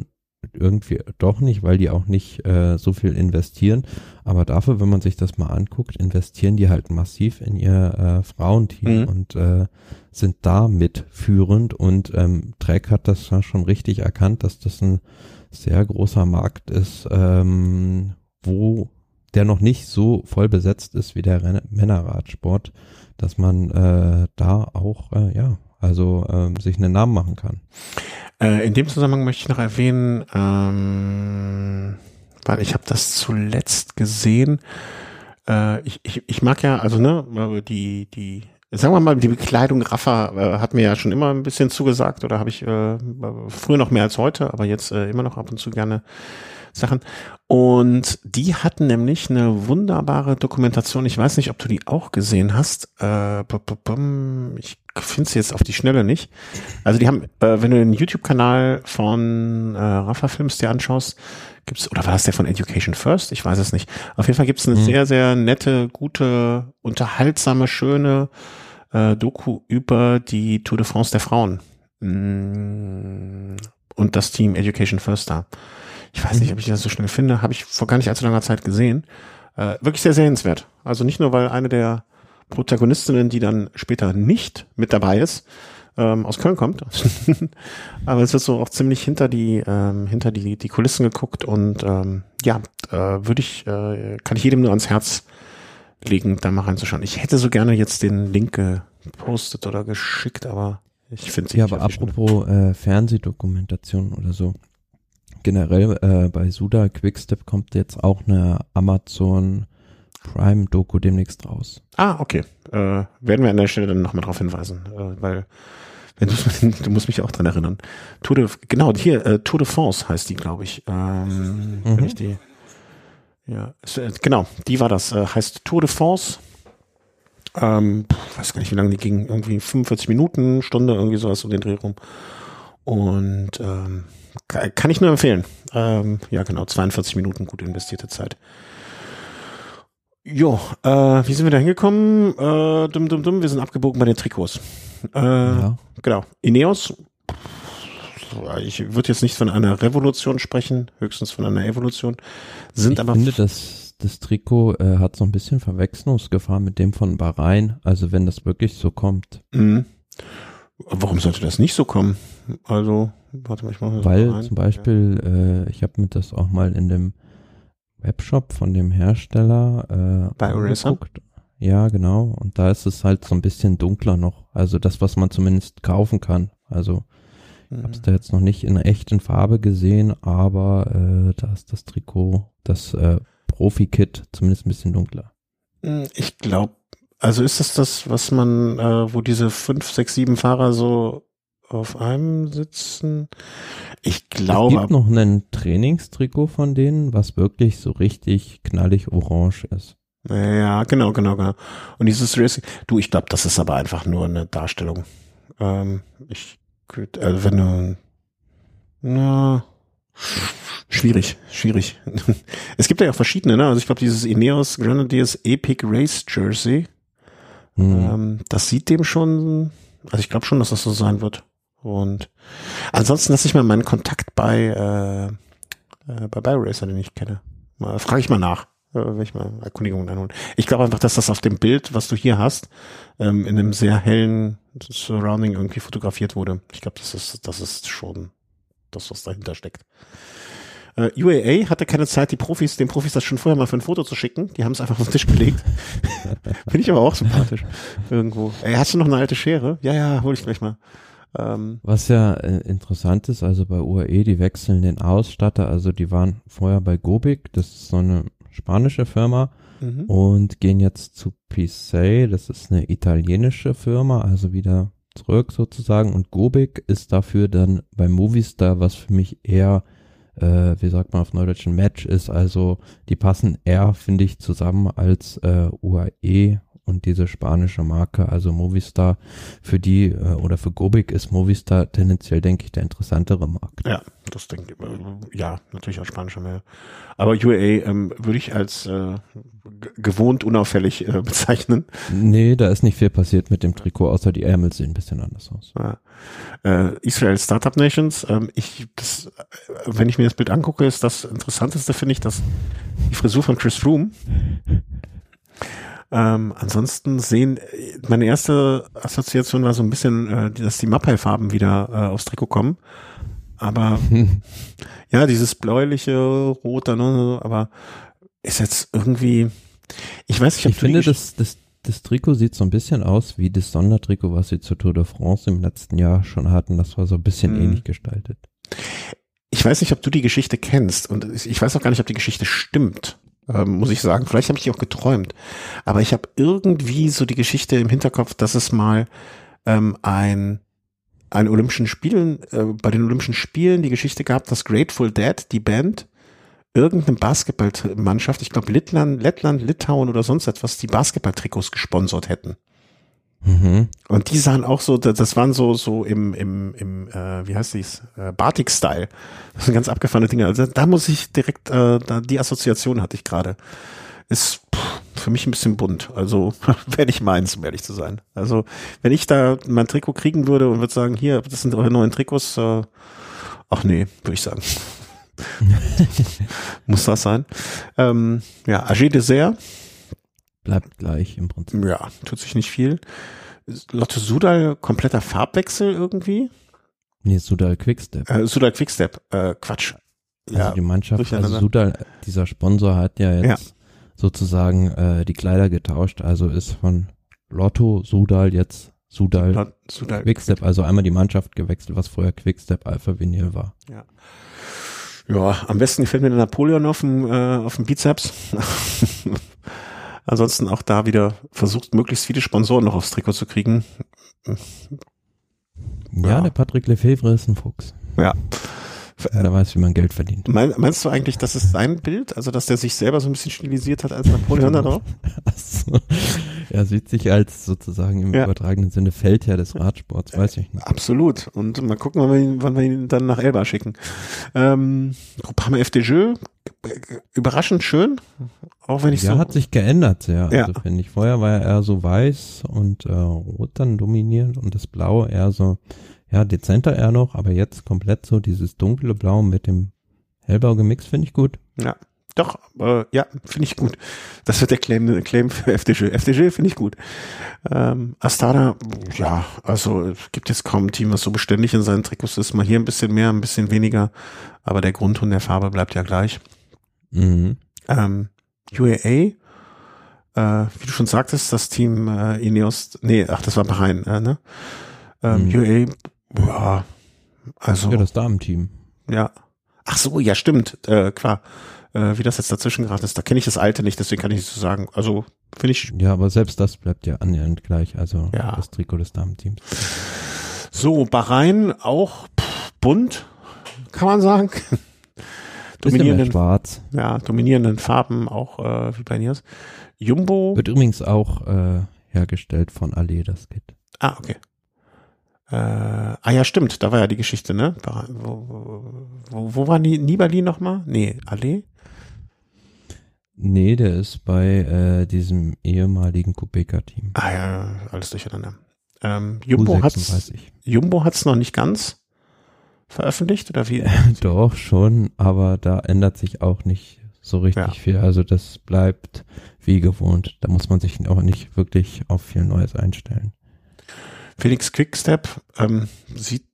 irgendwie doch nicht, weil die auch nicht äh, so viel investieren. Aber dafür, wenn man sich das mal anguckt, investieren die halt massiv in ihr äh, Frauenteam mhm. und äh, sind da mitführend. Und ähm, Trek hat das ja schon richtig erkannt, dass das ein sehr großer Markt ist, ähm, wo der noch nicht so voll besetzt ist wie der Ren Männerradsport, dass man äh, da auch, äh, ja, also äh, sich einen Namen machen kann. Äh, in dem Zusammenhang möchte ich noch erwähnen, ähm, weil ich habe das zuletzt gesehen. Äh, ich, ich, ich mag ja, also ne, die, die sagen wir mal, die Bekleidung Raffa äh, hat mir ja schon immer ein bisschen zugesagt oder habe ich äh, früher noch mehr als heute, aber jetzt äh, immer noch ab und zu gerne Sachen. Und die hatten nämlich eine wunderbare Dokumentation. Ich weiß nicht, ob du die auch gesehen hast. Äh, ich finde sie jetzt auf die Schnelle nicht. Also die haben, äh, wenn du den YouTube-Kanal von äh, Rafa Films dir anschaust, gibt's oder war das der von Education First? Ich weiß es nicht. Auf jeden Fall gibt's eine mhm. sehr, sehr nette, gute, unterhaltsame, schöne äh, Doku über die Tour de France der Frauen. Mm, und das Team Education First da. Ich weiß nicht, mhm. ob ich das so schnell finde. Habe ich vor gar nicht allzu langer Zeit gesehen. Äh, wirklich sehr sehenswert. Also nicht nur, weil eine der Protagonistinnen, die dann später nicht mit dabei ist, ähm, aus Köln kommt. Aber es wird so auch ziemlich hinter die, ähm, hinter die, die Kulissen geguckt und ähm, ja, äh, würde ich, äh, kann ich jedem nur ans Herz legen, da mal reinzuschauen. Ich hätte so gerne jetzt den Link gepostet oder geschickt, aber ich finde es Ja, aber apropos äh, Fernsehdokumentation oder so. Generell äh, bei Suda Quickstep kommt jetzt auch eine Amazon Prime Doku demnächst raus. Ah, okay. Äh, werden wir an der Stelle dann nochmal drauf hinweisen, äh, weil wenn du, du musst mich auch dran erinnern. Tour de, genau, hier, äh, Tour de France heißt die, glaube ich. Ähm, mhm. Wenn ich die, ja, äh, genau, die war das. Äh, heißt Tour de France. Ähm, weiß gar nicht, wie lange die ging. Irgendwie 45 Minuten, Stunde, irgendwie sowas um den Dreh rum. Und ähm, kann ich nur empfehlen. Ähm, ja, genau, 42 Minuten gut investierte Zeit. Jo, äh, wie sind wir da hingekommen? Äh, dumm, dumm, dumm, wir sind abgebogen bei den Trikots. Äh, ja. Genau. Ineos, ich würde jetzt nicht von einer Revolution sprechen, höchstens von einer Evolution. Sind ich aber. Ich finde, das, das Trikot äh, hat so ein bisschen Verwechslungsgefahr mit dem von Bahrain. Also wenn das wirklich so kommt. Mhm. Warum sollte das nicht so kommen? Also, warte mal, ich mache das Weil zum Beispiel, äh, ich habe mir das auch mal in dem Webshop von dem Hersteller äh, bei Eraser. Ja, genau. Und da ist es halt so ein bisschen dunkler noch. Also das, was man zumindest kaufen kann. Also ich mhm. habe es da jetzt noch nicht in echten Farbe gesehen, aber äh, da ist das Trikot, das äh, Profi-Kit zumindest ein bisschen dunkler. Hm, ich glaube, also ist das das, was man, äh, wo diese fünf, sechs, sieben Fahrer so auf einem sitzen? Ich glaube. Es gibt noch ein Trainingstrikot von denen, was wirklich so richtig knallig orange ist. Ja, genau, genau, genau. Und dieses Racing, du, ich glaube, das ist aber einfach nur eine Darstellung. Ähm, ich, also wenn du, na, schwierig, schwierig. es gibt ja auch verschiedene, ne? Also ich glaube, dieses Ineos Grenadiers Epic Race Jersey, hm. ähm, das sieht dem schon, also ich glaube schon, dass das so sein wird. Und ansonsten lasse ich mal meinen Kontakt bei, äh, äh, bei BioRacer, den ich kenne. Frage ich mal nach, äh, ich mal Erkundigungen einholen. Ich glaube einfach, dass das auf dem Bild, was du hier hast, ähm, in einem sehr hellen Surrounding irgendwie fotografiert wurde. Ich glaube, das ist, das ist schon das, was dahinter steckt. Äh, UAA hatte keine Zeit, die Profis, den Profis das schon vorher mal für ein Foto zu schicken. Die haben es einfach auf den Tisch gelegt. Finde ich aber auch sympathisch. Irgendwo. Ey, hast du noch eine alte Schere? Ja, ja, hol ich gleich mal. Ähm, Was ja äh, interessant ist, also bei UAE, die wechseln den Ausstatter, also die waren vorher bei Gobic, das ist so eine spanische Firma, mhm. und gehen jetzt zu Pisei, das ist eine italienische Firma, also wieder zurück sozusagen, und Gobic ist dafür dann bei Movistar, was für mich eher äh, wie sagt man auf Neudeutsch, ein Match ist. Also die passen eher, finde ich, zusammen als äh, UAE und diese spanische Marke, also Movistar, für die äh, oder für Gobik ist Movistar tendenziell, denke ich, der interessantere Markt. Ja, das denke ich, äh, ja, natürlich als spanischer mehr. Aber UAA ähm, würde ich als äh, gewohnt unauffällig äh, bezeichnen. Nee, da ist nicht viel passiert mit dem Trikot, außer die Ärmel sehen ein bisschen anders aus. Ja. Äh, Israel Startup Nations, ähm, ich, das, äh, wenn ich mir das Bild angucke, ist das Interessanteste, finde ich, dass die Frisur von Chris Froome ähm, ansonsten sehen, meine erste Assoziation war so ein bisschen, äh, dass die Mapai-Farben wieder äh, aufs Trikot kommen. Aber ja, dieses bläuliche, rote, ne, aber ist jetzt irgendwie, ich weiß nicht, ich finde, das, das, das Trikot sieht so ein bisschen aus wie das Sondertrikot, was sie zur Tour de France im letzten Jahr schon hatten. Das war so ein bisschen mhm. ähnlich gestaltet. Ich weiß nicht, ob du die Geschichte kennst und ich weiß auch gar nicht, ob die Geschichte stimmt, ähm, muss ich sagen. Vielleicht habe ich die auch geträumt. Aber ich habe irgendwie so die Geschichte im Hinterkopf, dass es mal ähm, ein ein Olympischen Spielen, äh, bei den Olympischen Spielen die Geschichte gab, dass Grateful Dead, die Band, irgendeine Basketballmannschaft, ich glaube Lettland, Lettland, Litauen oder sonst etwas, die Basketballtrikots gesponsert hätten. Mhm. Und die sahen auch so, das waren so so im im im äh, wie heißt dies äh, Batik-Style. Das sind ganz abgefahrene Dinge. Also da muss ich direkt äh, da, die Assoziation hatte ich gerade. Ist pff, für mich ein bisschen bunt. Also wäre nicht meins, um ehrlich zu sein. Also wenn ich da mein Trikot kriegen würde und würde sagen, hier, das sind eure neuen Trikots, äh, ach nee, würde ich sagen. Muss das sein? Ähm, ja, Agé Dessert. Bleibt gleich im Prinzip. Ja, tut sich nicht viel. Lotte Sudal, kompletter Farbwechsel irgendwie? Nee, Sudal Quickstep. Äh, Sudal Quickstep, äh, Quatsch. Also ja, die Mannschaft, also Sudal, dieser Sponsor hat ja jetzt ja. sozusagen äh, die Kleider getauscht, also ist von Lotto Sudal jetzt Sudal, Sudal Quickstep, also einmal die Mannschaft gewechselt, was vorher Quickstep Alpha Vinyl war. Ja. Ja, am besten gefällt mir der Napoleon auf dem, äh, auf dem Bizeps. Ansonsten auch da wieder versucht, möglichst viele Sponsoren noch aufs Trikot zu kriegen. Ja, ja. der Patrick Lefebvre ist ein Fuchs. Ja. Er weiß, wie man Geld verdient. meinst du eigentlich, das ist sein Bild? Also, dass der sich selber so ein bisschen stilisiert hat als Napoleon da drauf? so. Er sieht sich als sozusagen im ja. übertragenen Sinne Feldherr des Radsports, weiß ich nicht. Absolut. Und mal gucken, wann wir ihn, wann wir ihn dann nach Elba schicken. Ähm, Groupama FDJ, überraschend schön. Auch wenn ich ja, so. hat sich geändert, ja. ja. Also finde ich. Vorher war er eher so weiß und äh, rot dann dominierend und das Blaue eher so ja, dezenter eher noch, aber jetzt komplett so dieses dunkle Blau mit dem hellblau gemixt, finde ich gut. Ja, doch, äh, ja, finde ich gut. Das wird der Claim, Claim für FDG. FDG finde ich gut. Ähm, Astana, ja, also es gibt jetzt kaum ein Team, was so beständig in seinen Trikots ist. Mal hier ein bisschen mehr, ein bisschen weniger, aber der Grundton der Farbe bleibt ja gleich. Mhm. Ähm, UAA, äh, wie du schon sagtest, das Team äh, Ineos, nee, ach, das war Bahrain, äh, ne? Ähm, mhm. UAA ja, also. Ja, das Damenteam. Ja. Ach so, ja, stimmt. Äh, klar. Äh, wie das jetzt dazwischen gerade ist, da kenne ich das alte nicht, deswegen kann ich nicht so sagen. Also, finde ich. Ja, aber selbst das bleibt ja annähernd gleich. Also, ja. das Trikot des Damenteams. So, Bahrain auch pff, bunt, kann man sagen. Dominierenden schwarz. Ja, dominierenden Farben auch äh, wie bei Niers. Jumbo. Wird übrigens auch äh, hergestellt von Ale, das Kit. Ah, okay. Äh, ah ja, stimmt, da war ja die Geschichte, ne? Wo, wo, wo war Nibali nochmal? Nee, Allee? Nee, der ist bei äh, diesem ehemaligen Kubeka-Team. Ah ja, alles durcheinander. Ähm, Jumbo hat Jumbo hat's noch nicht ganz veröffentlicht oder wie? Doch schon, aber da ändert sich auch nicht so richtig ja. viel. Also das bleibt wie gewohnt. Da muss man sich auch nicht wirklich auf viel Neues einstellen. Felix Quickstep ähm, sieht,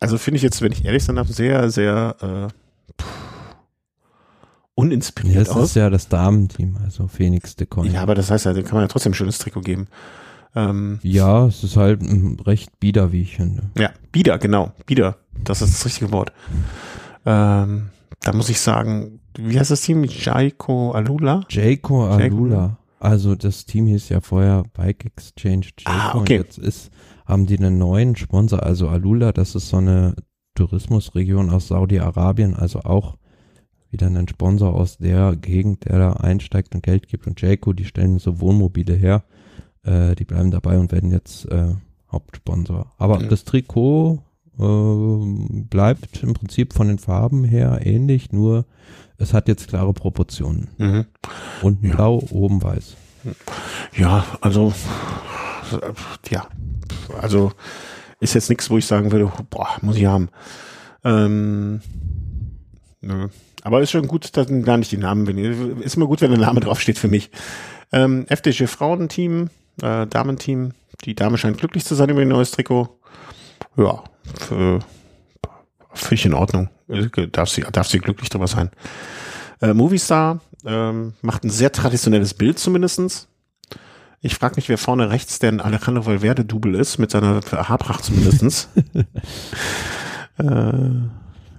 also finde ich jetzt, wenn ich ehrlich sein darf, sehr, sehr äh, uninspiriert ja, das aus. Das ist ja das Damenteam, also Phoenix de Coin. Ja, aber das heißt ja, dann kann man ja trotzdem ein schönes Trikot geben. Ähm, ja, es ist halt recht bieder, wie ich finde. Ja, bieder, genau, bieder. Das ist das richtige Wort. Ähm, da muss ich sagen, wie heißt das Team? Jaiko Alula? Jaiko Alula. Also das Team hieß ja vorher Bike Exchange Jaco ah, okay. und jetzt ist, haben die einen neuen Sponsor, also Alula, das ist so eine Tourismusregion aus Saudi-Arabien, also auch wieder einen Sponsor aus der Gegend, der da einsteigt und Geld gibt und Jayco, die stellen so Wohnmobile her, äh, die bleiben dabei und werden jetzt äh, Hauptsponsor. Aber mhm. das Trikot äh, bleibt im Prinzip von den Farben her ähnlich, nur es hat jetzt klare Proportionen. Mhm. Unten ja. blau, oben weiß. Ja, also ja, also ist jetzt nichts, wo ich sagen würde, boah, muss ich haben. Ähm, nö. Aber ist schon gut, dass gar nicht die Namen bin. Ist immer gut, wenn der Name draufsteht für mich. Ähm, FDG Frauenteam, äh, Damenteam. Die Dame scheint glücklich zu sein über ihr neues Trikot. Ja, für, finde ich in Ordnung. Darf sie, darf sie glücklich drüber sein. Äh, Movistar ähm, macht ein sehr traditionelles Bild zumindestens. Ich frage mich, wer vorne rechts denn Alejandro Valverde-Double ist, mit seiner Haarpracht zumindestens. äh,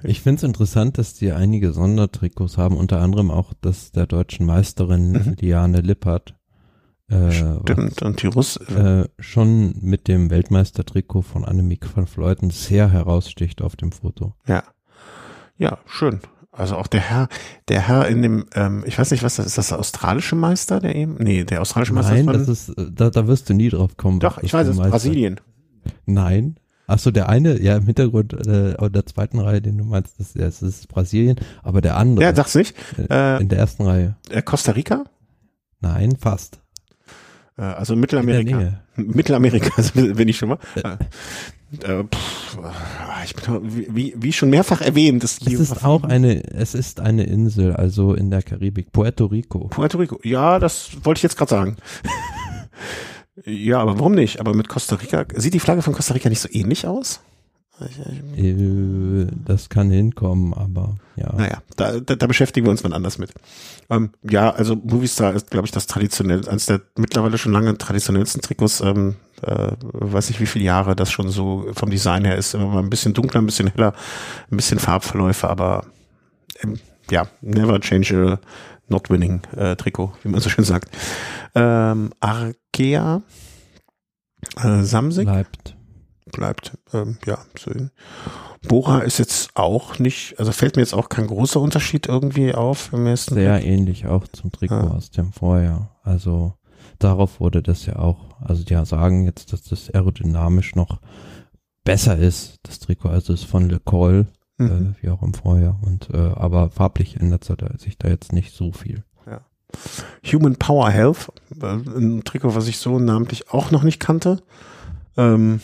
ich finde es interessant, dass die einige Sondertrikots haben, unter anderem auch das der deutschen Meisterin mhm. Liane Lippert. Äh, Stimmt, und die Russ äh, schon mit dem Weltmeistertrikot von Annemiek van Fleuten sehr heraussticht auf dem Foto. Ja. Ja, schön. Also auch der Herr, der Herr in dem, ähm, ich weiß nicht, was das ist, das der australische Meister, der eben? Nee, der australische Meister. Nein, das ist, da, da wirst du nie drauf kommen. Doch, ich weiß es, Meister. Brasilien. Nein. Achso, der eine, ja, im Hintergrund äh, der zweiten Reihe, den du meinst, das, das ist Brasilien, aber der andere. Ja, sag's nicht. Äh, in der ersten Reihe. Äh, Costa Rica? Nein, fast. Äh, also Mittelamerika. Mittelamerika bin ich schon mal. Äh, äh, pff, ich bin, wie, wie schon mehrfach erwähnt, ist es ist auch eine, es ist eine Insel, also in der Karibik, Puerto Rico. Puerto Rico, ja, das wollte ich jetzt gerade sagen. ja, aber warum nicht? Aber mit Costa Rica, sieht die Flagge von Costa Rica nicht so ähnlich aus? Äh, das kann hinkommen, aber ja. Naja, da, da, da beschäftigen wir uns mal anders mit. Ähm, ja, also Movistar ist, glaube ich, das traditionell, eines der mittlerweile schon lange traditionellsten Trikots, ähm, äh, weiß nicht wie viele Jahre das schon so vom Design her ist, immer mal ein bisschen dunkler, ein bisschen heller, ein bisschen Farbverläufe, aber ähm, ja, never change a not winning äh, Trikot, wie man so schön sagt. Ähm, Arkea äh, Samsig bleibt bleibt. Ähm, ja, so. Bora ist jetzt auch nicht, also fällt mir jetzt auch kein großer Unterschied irgendwie auf im ersten Sehr Blick. ähnlich auch zum Trikot ja. aus dem Vorjahr. Also darauf wurde das ja auch, also die sagen jetzt, dass das aerodynamisch noch besser ist, das Trikot, also ist von Le Col, äh, mhm. äh, wie auch im Vorjahr. Und äh, aber farblich ändert sich da jetzt nicht so viel. Ja. Human Power Health, äh, ein Trikot, was ich so namentlich auch noch nicht kannte. Ähm,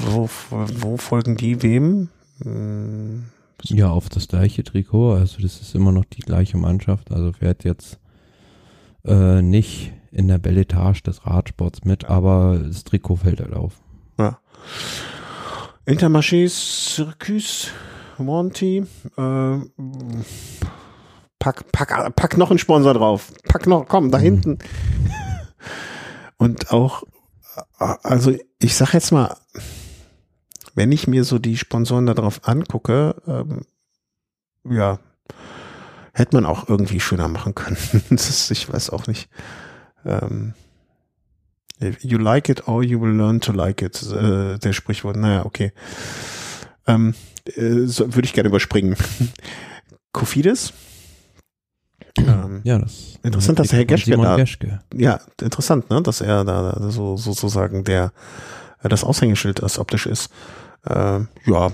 wo, wo folgen die wem? Hm. Ja, auf das gleiche Trikot. Also das ist immer noch die gleiche Mannschaft. Also fährt jetzt äh, nicht in der Belletage des Radsports mit, aber das Trikot fällt halt auf. Ja. Intermarché Circus Monty. Äh, pack, pack, pack noch einen Sponsor drauf. Pack noch, komm, da mhm. hinten. Und auch also ich sag jetzt mal, wenn ich mir so die Sponsoren darauf angucke, ähm, ja, hätte man auch irgendwie schöner machen können. ist, ich weiß auch nicht. Ähm, you like it or you will learn to like it. Äh, der Sprichwort. Naja, okay. Ähm, äh, so, Würde ich gerne überspringen. Kofidis ähm, ja, das interessant, dass Herr Geschke da, Geschke. ja, interessant, ne, dass er da, da so sozusagen der äh, das Aushängeschild als optisch ist. Äh, ja,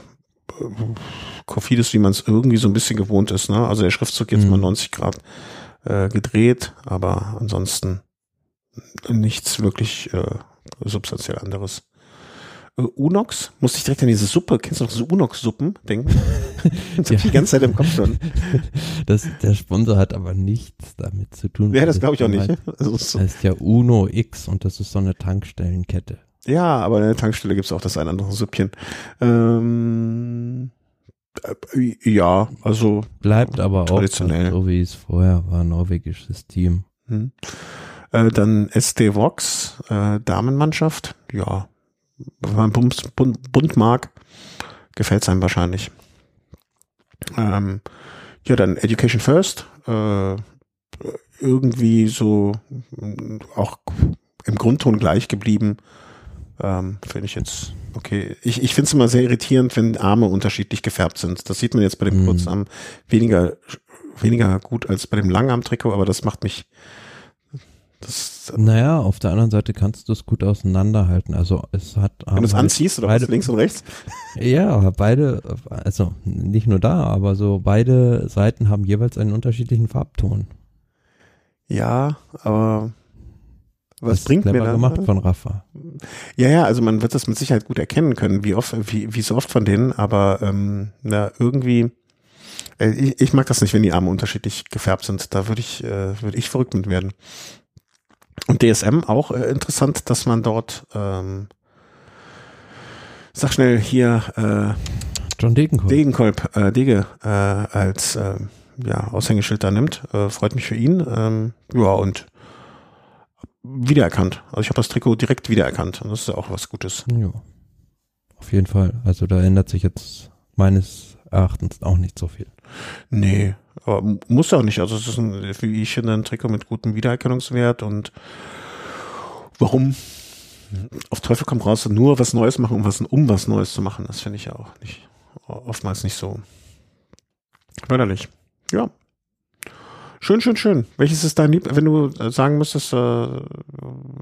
Kofidis, wie man es irgendwie so ein bisschen gewohnt ist, ne? Also der Schriftzug jetzt mhm. mal 90 Grad äh, gedreht, aber ansonsten nichts wirklich äh, substanziell anderes. Äh, Unox, musste ich direkt an diese Suppe, kennst du noch so Unox-Suppen denken? das ja. die ganze Zeit im Kopf schon. Das, der Sponsor hat aber nichts damit zu tun. Ja, das glaube ich auch nicht. Also das heißt ja Uno X und das ist so eine Tankstellenkette. Ja, aber in der Tankstelle gibt es auch das eine andere Süppchen. Ähm, äh, ja, also. Bleibt aber traditionell. auch so, wie es vorher war, norwegisches Team. Hm. Äh, dann SD Vox, äh, Damenmannschaft. Ja, wenn man bunt, bunt, bunt mag, gefällt es einem wahrscheinlich. Ähm, ja, dann Education First. Äh, irgendwie so auch im Grundton gleich geblieben. Ähm, finde ich jetzt okay. Ich, ich finde es immer sehr irritierend, wenn Arme unterschiedlich gefärbt sind. Das sieht man jetzt bei dem mm. Kurzarm weniger, weniger gut als bei dem Langarm-Trikot, aber das macht mich das, naja, auf der anderen Seite kannst du es gut auseinanderhalten. Also es hat. Wenn du es halt anziehst oder beide, was, links und rechts? Ja, beide, also nicht nur da, aber so beide Seiten haben jeweils einen unterschiedlichen Farbton. Ja, aber was das bringt mir das? gemacht von Rafa. Ja, ja, also man wird das mit Sicherheit gut erkennen können, wie oft, wie, wie so oft von denen, aber ähm, na, irgendwie, äh, ich, ich mag das nicht, wenn die Arme unterschiedlich gefärbt sind. Da würde ich, äh, würde ich verrückt mit werden. Und DSM auch äh, interessant, dass man dort, ähm, sag schnell hier, äh, John Degenkolb, Degenkolb äh, Dege, äh, als äh, ja, Aushängeschild da nimmt. Äh, freut mich für ihn. Ähm, ja, und wiedererkannt. Also ich habe das Trikot direkt wiedererkannt. Und das ist ja auch was Gutes. Ja. Auf jeden Fall. Also da ändert sich jetzt meines Erachtens auch nicht so viel. Nee, aber muss auch nicht. Also es ist ein, wie ich finde, ein Trikot mit gutem Wiedererkennungswert und warum auf Teufel kommt raus nur was Neues machen, um was, um was Neues zu machen. Das finde ich ja auch nicht, oftmals nicht so förderlich. Ja. Schön, schön, schön. Welches ist dein Lieb, wenn du sagen müsstest, äh,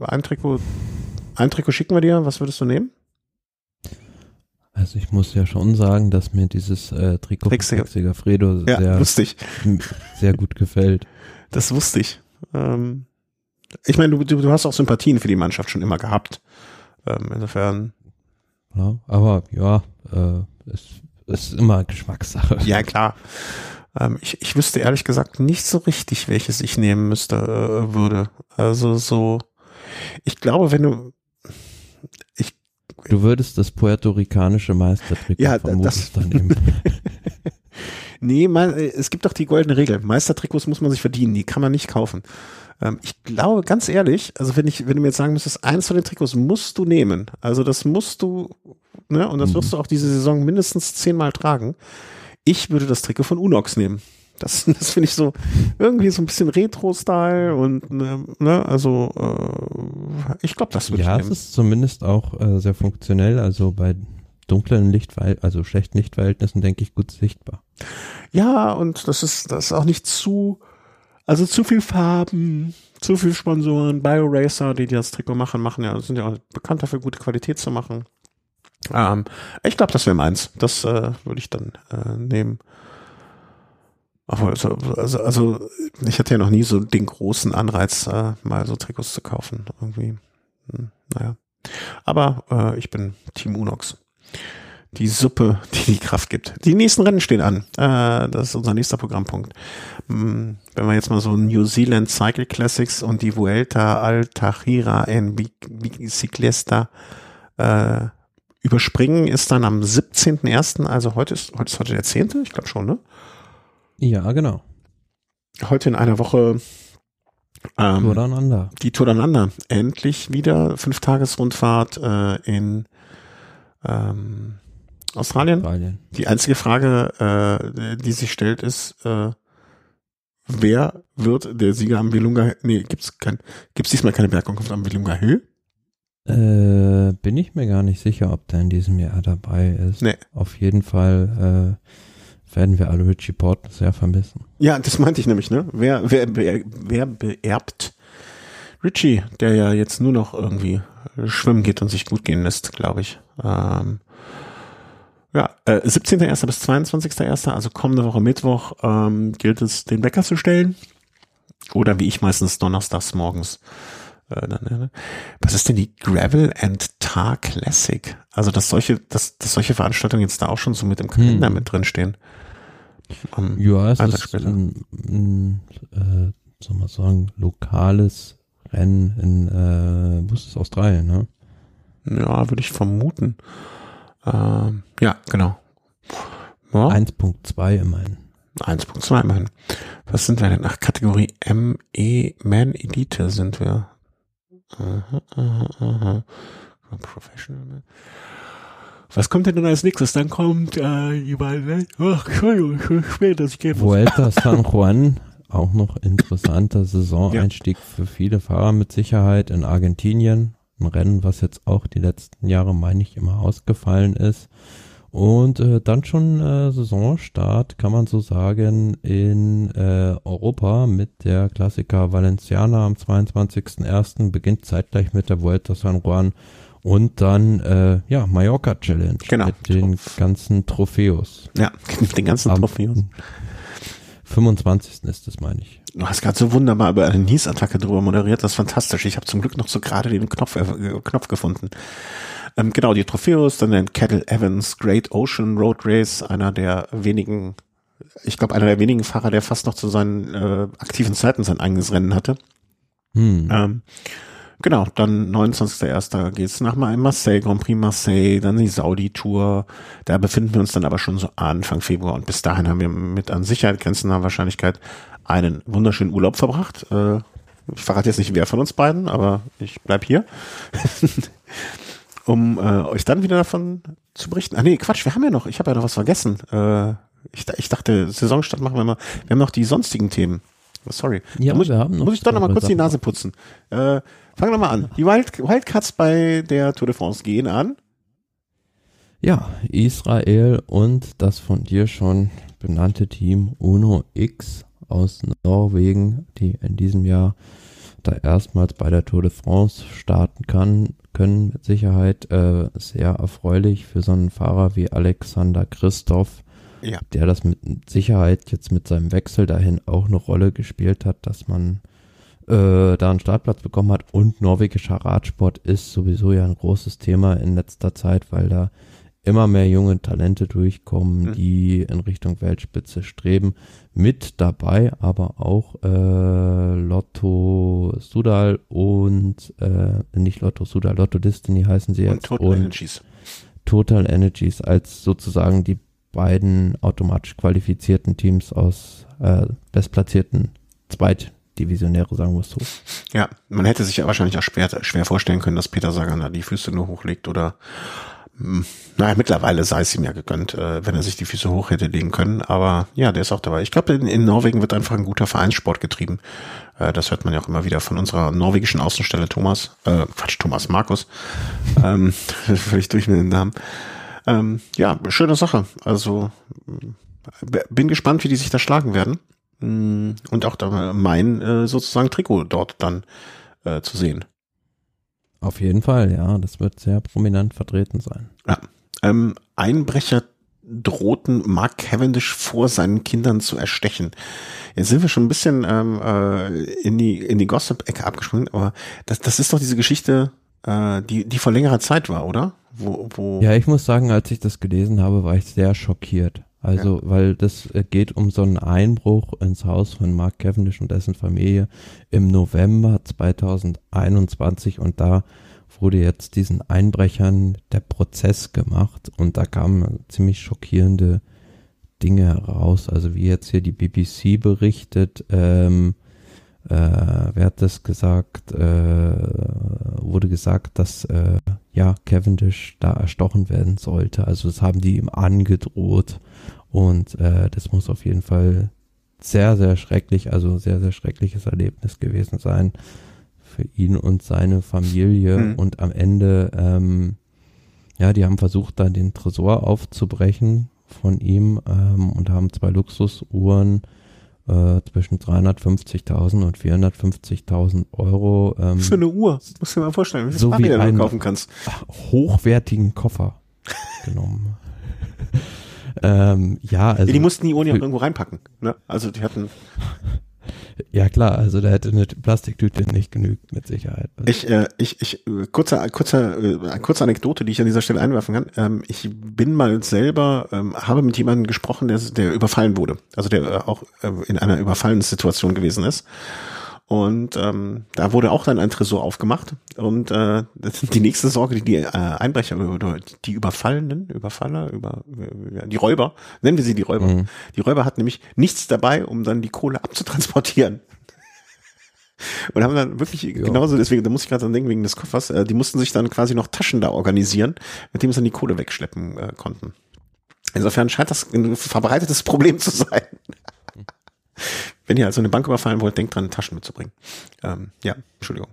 ein Trikot, ein Trikot schicken wir dir, was würdest du nehmen? Also ich muss ja schon sagen, dass mir dieses äh, Trikot von Fredo ja, sehr, lustig. sehr gut gefällt. Das wusste ich. Ähm, ich meine, du, du, hast auch Sympathien für die Mannschaft schon immer gehabt. Ähm, insofern. Ja, aber ja, äh, es ist immer Geschmackssache. Ja, klar. Ähm, ich, ich wüsste ehrlich gesagt nicht so richtig, welches ich nehmen müsste, äh, würde. Also so, ich glaube, wenn du, Du würdest das puerto-ricanische Meistertrikot ja, das, dann nehmen. nee, man, es gibt doch die goldene Regel. Meistertrikots muss man sich verdienen, die kann man nicht kaufen. Ähm, ich glaube, ganz ehrlich, also wenn ich, wenn du mir jetzt sagen müsstest, eins von den Trikots musst du nehmen. Also das musst du, ne, und das wirst mhm. du auch diese Saison mindestens zehnmal tragen. Ich würde das Trikot von Unox nehmen. Das, das finde ich so irgendwie so ein bisschen Retro-Style und ne, ne also äh, ich glaube, das nehmen. Ja, es ist zumindest auch äh, sehr funktionell. Also bei dunklen Lichtverhältnissen, also schlechten Lichtverhältnissen, denke ich, gut sichtbar. Ja, und das ist, das ist auch nicht zu, also zu viel Farben, zu viel Sponsoren. BioRacer, die, die das Trikot machen, machen ja, sind ja auch bekannt dafür, gute Qualität zu machen. Ähm, ich glaube, das wäre meins. Das äh, würde ich dann äh, nehmen. Also, also, also ich hatte ja noch nie so den großen Anreiz, äh, mal so Trikots zu kaufen. Irgendwie. Hm, naja. Aber äh, ich bin Team Unox. Die Suppe, die die Kraft gibt. Die nächsten Rennen stehen an. Äh, das ist unser nächster Programmpunkt. Hm, wenn wir jetzt mal so New Zealand Cycle Classics und die Vuelta al Tahira en Bicicleta äh, überspringen, ist dann am 17.01., also heute ist, heute ist heute der 10., ich glaube schon, ne? Ja, genau. Heute in einer Woche ähm, Tour Die Tour Down Endlich wieder Fünf-Tages-Rundfahrt äh, in ähm, Australien. Australien. Die einzige Frage, äh, die sich stellt, ist, äh, wer wird der Sieger am Wilunga, nee, gibt's kein, gibt's diesmal keine Bergankunft am Wilunga Hill? Äh, bin ich mir gar nicht sicher, ob der in diesem Jahr dabei ist. Nee. Auf jeden Fall äh, werden wir alle Richie Porton sehr vermissen. Ja, das meinte ich nämlich, ne? Wer, wer, wer, wer beerbt Richie, der ja jetzt nur noch irgendwie schwimmen geht und sich gut gehen lässt, glaube ich. Ähm, ja, äh, 17.01. bis 22.01., also kommende Woche Mittwoch, ähm, gilt es, den Wecker zu stellen. Oder wie ich meistens donnerstags morgens. Äh, ne? Was ist denn die Gravel and Tar Classic? Also, dass solche, dass, dass solche Veranstaltungen jetzt da auch schon so mit im Kalender hm. mit drin stehen. Um, ja, es ist ein, ein äh, soll man sagen, lokales Rennen in, äh, wo ist es, Australien, ne? Ja, würde ich vermuten. Ähm, ja, genau. Ja. 1.2 immerhin. 1.2 immerhin. Was sind wir denn? Ach, Kategorie ME, Man Elite sind wir. Aha, aha, aha. Professional. Was kommt denn dann als nächstes? Dann kommt äh, jemand, ne? Ach, Entschuldigung, spät, dass ich gehe. Vuelta San Juan, auch noch interessanter Saisoneinstieg ja. für viele Fahrer mit Sicherheit in Argentinien. Ein Rennen, was jetzt auch die letzten Jahre, meine ich, immer ausgefallen ist. Und äh, dann schon äh, Saisonstart, kann man so sagen, in äh, Europa mit der Klassiker Valenciana am 22.01. beginnt zeitgleich mit der Vuelta San Juan und dann, äh, ja, Mallorca Challenge. Genau. Mit den ganzen Trophäos. Ja, mit den ganzen Am Trophäos. 25. ist es, meine ich. Du hast gerade so wunderbar über eine Niesattacke drüber moderiert, das ist fantastisch. Ich habe zum Glück noch so gerade den Knopf, äh, Knopf gefunden. Ähm, genau, die Trophäos, dann den Kettle Evans Great Ocean Road Race, einer der wenigen, ich glaube, einer der wenigen Fahrer, der fast noch zu seinen äh, aktiven Zeiten sein eigenes Rennen hatte. Hm. Ähm, Genau, dann 29.01. geht's nach Marseille, Grand Prix Marseille, dann die Saudi-Tour. Da befinden wir uns dann aber schon so Anfang Februar und bis dahin haben wir mit an Sicherheit grenzender Wahrscheinlichkeit einen wunderschönen Urlaub verbracht. Äh, ich verrate jetzt nicht, wer von uns beiden, aber ich bleib hier. um äh, euch dann wieder davon zu berichten. Ah nee, Quatsch, wir haben ja noch, ich habe ja noch was vergessen. Äh, ich, ich dachte, Saisonstart machen wir mal. Wir haben noch die sonstigen Themen. Sorry. Ja, da muss, wir haben noch muss ich doch noch mal kurz die Nase putzen. Äh, fangen wir mal an. Die Wild, Wildcards bei der Tour de France gehen an. Ja, Israel und das von dir schon benannte Team Uno X aus Norwegen, die in diesem Jahr da erstmals bei der Tour de France starten kann, können mit Sicherheit äh, sehr erfreulich für so einen Fahrer wie Alexander Christoph ja. der das mit Sicherheit jetzt mit seinem Wechsel dahin auch eine Rolle gespielt hat, dass man äh, da einen Startplatz bekommen hat. Und norwegischer Radsport ist sowieso ja ein großes Thema in letzter Zeit, weil da immer mehr junge Talente durchkommen, mhm. die in Richtung Weltspitze streben. Mit dabei aber auch äh, Lotto Sudal und äh, nicht Lotto Sudal, Lotto Destiny heißen sie jetzt. Und Total und Energies. Total Energies als sozusagen die beiden automatisch qualifizierten Teams aus äh, bestplatzierten Zweitdivisionäre, sagen wir es so. Ja, man hätte sich ja wahrscheinlich auch schwer, schwer vorstellen können, dass Peter Sagan da die Füße nur hochlegt oder hm, naja, mittlerweile sei es ihm ja gegönnt, äh, wenn er sich die Füße hoch hätte legen können. Aber ja, der ist auch dabei. Ich glaube, in, in, Norwegen wird einfach ein guter Vereinssport getrieben. Äh, das hört man ja auch immer wieder von unserer norwegischen Außenstelle Thomas, äh, Quatsch, Thomas Markus. ähm, völlig durch mit den Namen. Ähm, ja, schöne Sache. Also bin gespannt, wie die sich da schlagen werden. Mm, und auch da mein äh, sozusagen Trikot dort dann äh, zu sehen. Auf jeden Fall, ja. Das wird sehr prominent vertreten sein. Ja. Ähm, Einbrecher drohten Mark Cavendish vor seinen Kindern zu erstechen. Jetzt sind wir schon ein bisschen ähm, äh, in die in die Gossip-Ecke abgesprungen, aber das, das ist doch diese Geschichte, äh, die die vor längerer Zeit war, oder? Wo, wo ja, ich muss sagen, als ich das gelesen habe, war ich sehr schockiert. Also, ja. weil das äh, geht um so einen Einbruch ins Haus von Mark Cavendish und dessen Familie im November 2021 und da wurde jetzt diesen Einbrechern der Prozess gemacht und da kamen ziemlich schockierende Dinge heraus. Also wie jetzt hier die BBC berichtet, ähm, äh, wer hat das gesagt, äh, wurde gesagt, dass äh, ja Cavendish da erstochen werden sollte. Also das haben die ihm angedroht und äh, das muss auf jeden Fall sehr, sehr schrecklich, also sehr, sehr schreckliches Erlebnis gewesen sein für ihn und seine Familie. Mhm. Und am Ende, ähm, ja, die haben versucht, da den Tresor aufzubrechen von ihm ähm, und haben zwei Luxusuhren äh, zwischen 350.000 und 450.000 Euro. Ähm, Für eine Uhr, das musst du dir mal vorstellen, wie so wie einen kaufen kannst. hochwertigen Koffer genommen. ähm, ja, also. Die mussten die Uhren ja irgendwo reinpacken, ne? Also die hatten. Ja klar, also da hätte eine Plastiktüte nicht genügt, mit Sicherheit. Ich, äh, ich, ich, kurze, kurze, äh, kurze Anekdote, die ich an dieser Stelle einwerfen kann. Ähm, ich bin mal selber, ähm, habe mit jemandem gesprochen, der, der überfallen wurde. Also der äh, auch äh, in einer Überfallenssituation gewesen ist. Und ähm, da wurde auch dann ein Tresor aufgemacht. Und äh, die nächste Sorge, die die äh, Einbrecher oder die Überfallenen, Überfaller, über äh, die Räuber, nennen wir sie die Räuber. Mhm. Die Räuber hatten nämlich nichts dabei, um dann die Kohle abzutransportieren. Und haben dann wirklich ja. genauso, deswegen, da muss ich gerade dran denken, wegen des Koffers, äh, die mussten sich dann quasi noch Taschen da organisieren, mit dem sie dann die Kohle wegschleppen äh, konnten. Insofern scheint das ein verbreitetes Problem zu sein. Wenn ihr also eine Bank überfallen wollt, denkt dran, Taschen mitzubringen. Ähm, ja, Entschuldigung.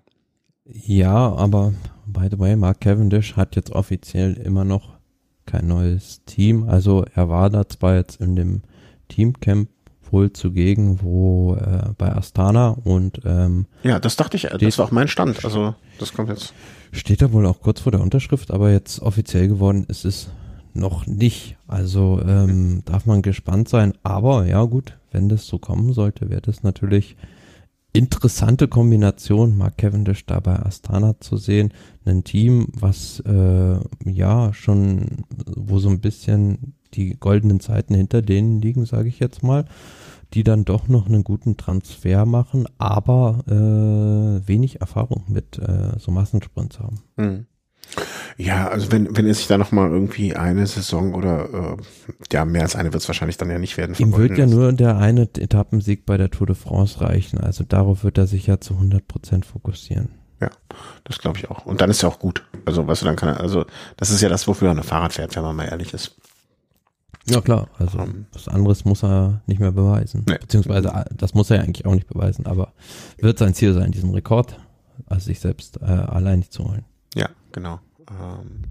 Ja, aber by the way, Mark Cavendish hat jetzt offiziell immer noch kein neues Team. Also er war da zwar jetzt in dem Teamcamp wohl zugegen, wo äh, bei Astana und ähm, ja, das dachte ich, das war auch mein Stand. Also das kommt jetzt. Steht da wohl auch kurz vor der Unterschrift, aber jetzt offiziell geworden ist es noch nicht. Also ähm, darf man gespannt sein. Aber ja gut, wenn das so kommen sollte, wäre das natürlich interessante Kombination, Mark Cavendish da bei Astana zu sehen. Ein Team, was äh, ja schon, wo so ein bisschen die goldenen Zeiten hinter denen liegen, sage ich jetzt mal. die dann doch noch einen guten Transfer machen, aber äh, wenig Erfahrung mit äh, so Massensprints haben. Mhm. Ja, also wenn, wenn es sich da nochmal irgendwie eine Saison oder äh, ja, mehr als eine wird es wahrscheinlich dann ja nicht werden. Ihm wird ja nur der eine Etappensieg bei der Tour de France reichen. Also darauf wird er sich ja zu 100 Prozent fokussieren. Ja, das glaube ich auch. Und dann ist ja auch gut. Also, weißt du, dann kann er, also, das ist ja das, wofür er eine Fahrrad fährt, wenn man mal ehrlich ist. Ja, klar. Also, um, ähm. was anderes muss er nicht mehr beweisen. Nee. Beziehungsweise, äh, das muss er ja eigentlich auch nicht beweisen, aber wird sein Ziel sein, diesen Rekord, also sich selbst äh, allein zu holen. Ja, genau. Ähm,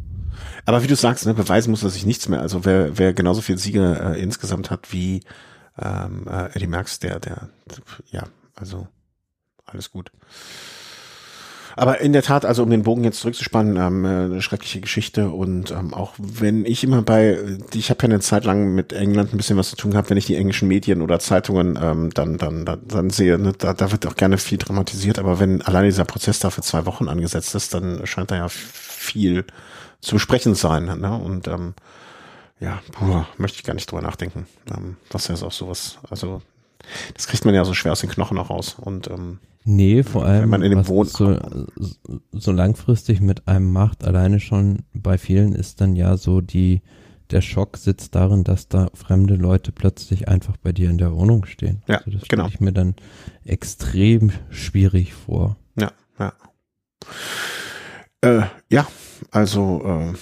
aber wie du sagst, ne, beweisen muss er sich nichts mehr. Also, wer, wer genauso viel Siege äh, insgesamt hat wie ähm, äh, Eddie Merckx, der, der, ja, also, alles gut. Aber in der Tat, also um den Bogen jetzt zurückzuspannen, ähm, äh, eine schreckliche Geschichte und ähm, auch wenn ich immer bei, ich habe ja eine Zeit lang mit England ein bisschen was zu tun gehabt, wenn ich die englischen Medien oder Zeitungen ähm, dann, dann, dann, dann sehe, ne, da, da wird auch gerne viel dramatisiert, aber wenn alleine dieser Prozess da für zwei Wochen angesetzt ist, dann scheint da ja viel zu besprechen sein. Ne? Und ähm, ja, puh, möchte ich gar nicht drüber nachdenken. Ähm, was ja auch sowas, also das kriegt man ja so schwer aus den Knochen auch raus. Und ähm, Nee, vor allem, wenn man in dem Wohn so, so langfristig mit einem macht, alleine schon bei vielen ist dann ja so die, der Schock sitzt darin, dass da fremde Leute plötzlich einfach bei dir in der Wohnung stehen. Ja, also das genau. ich mir dann extrem schwierig vor. Ja, ja. Äh, ja, also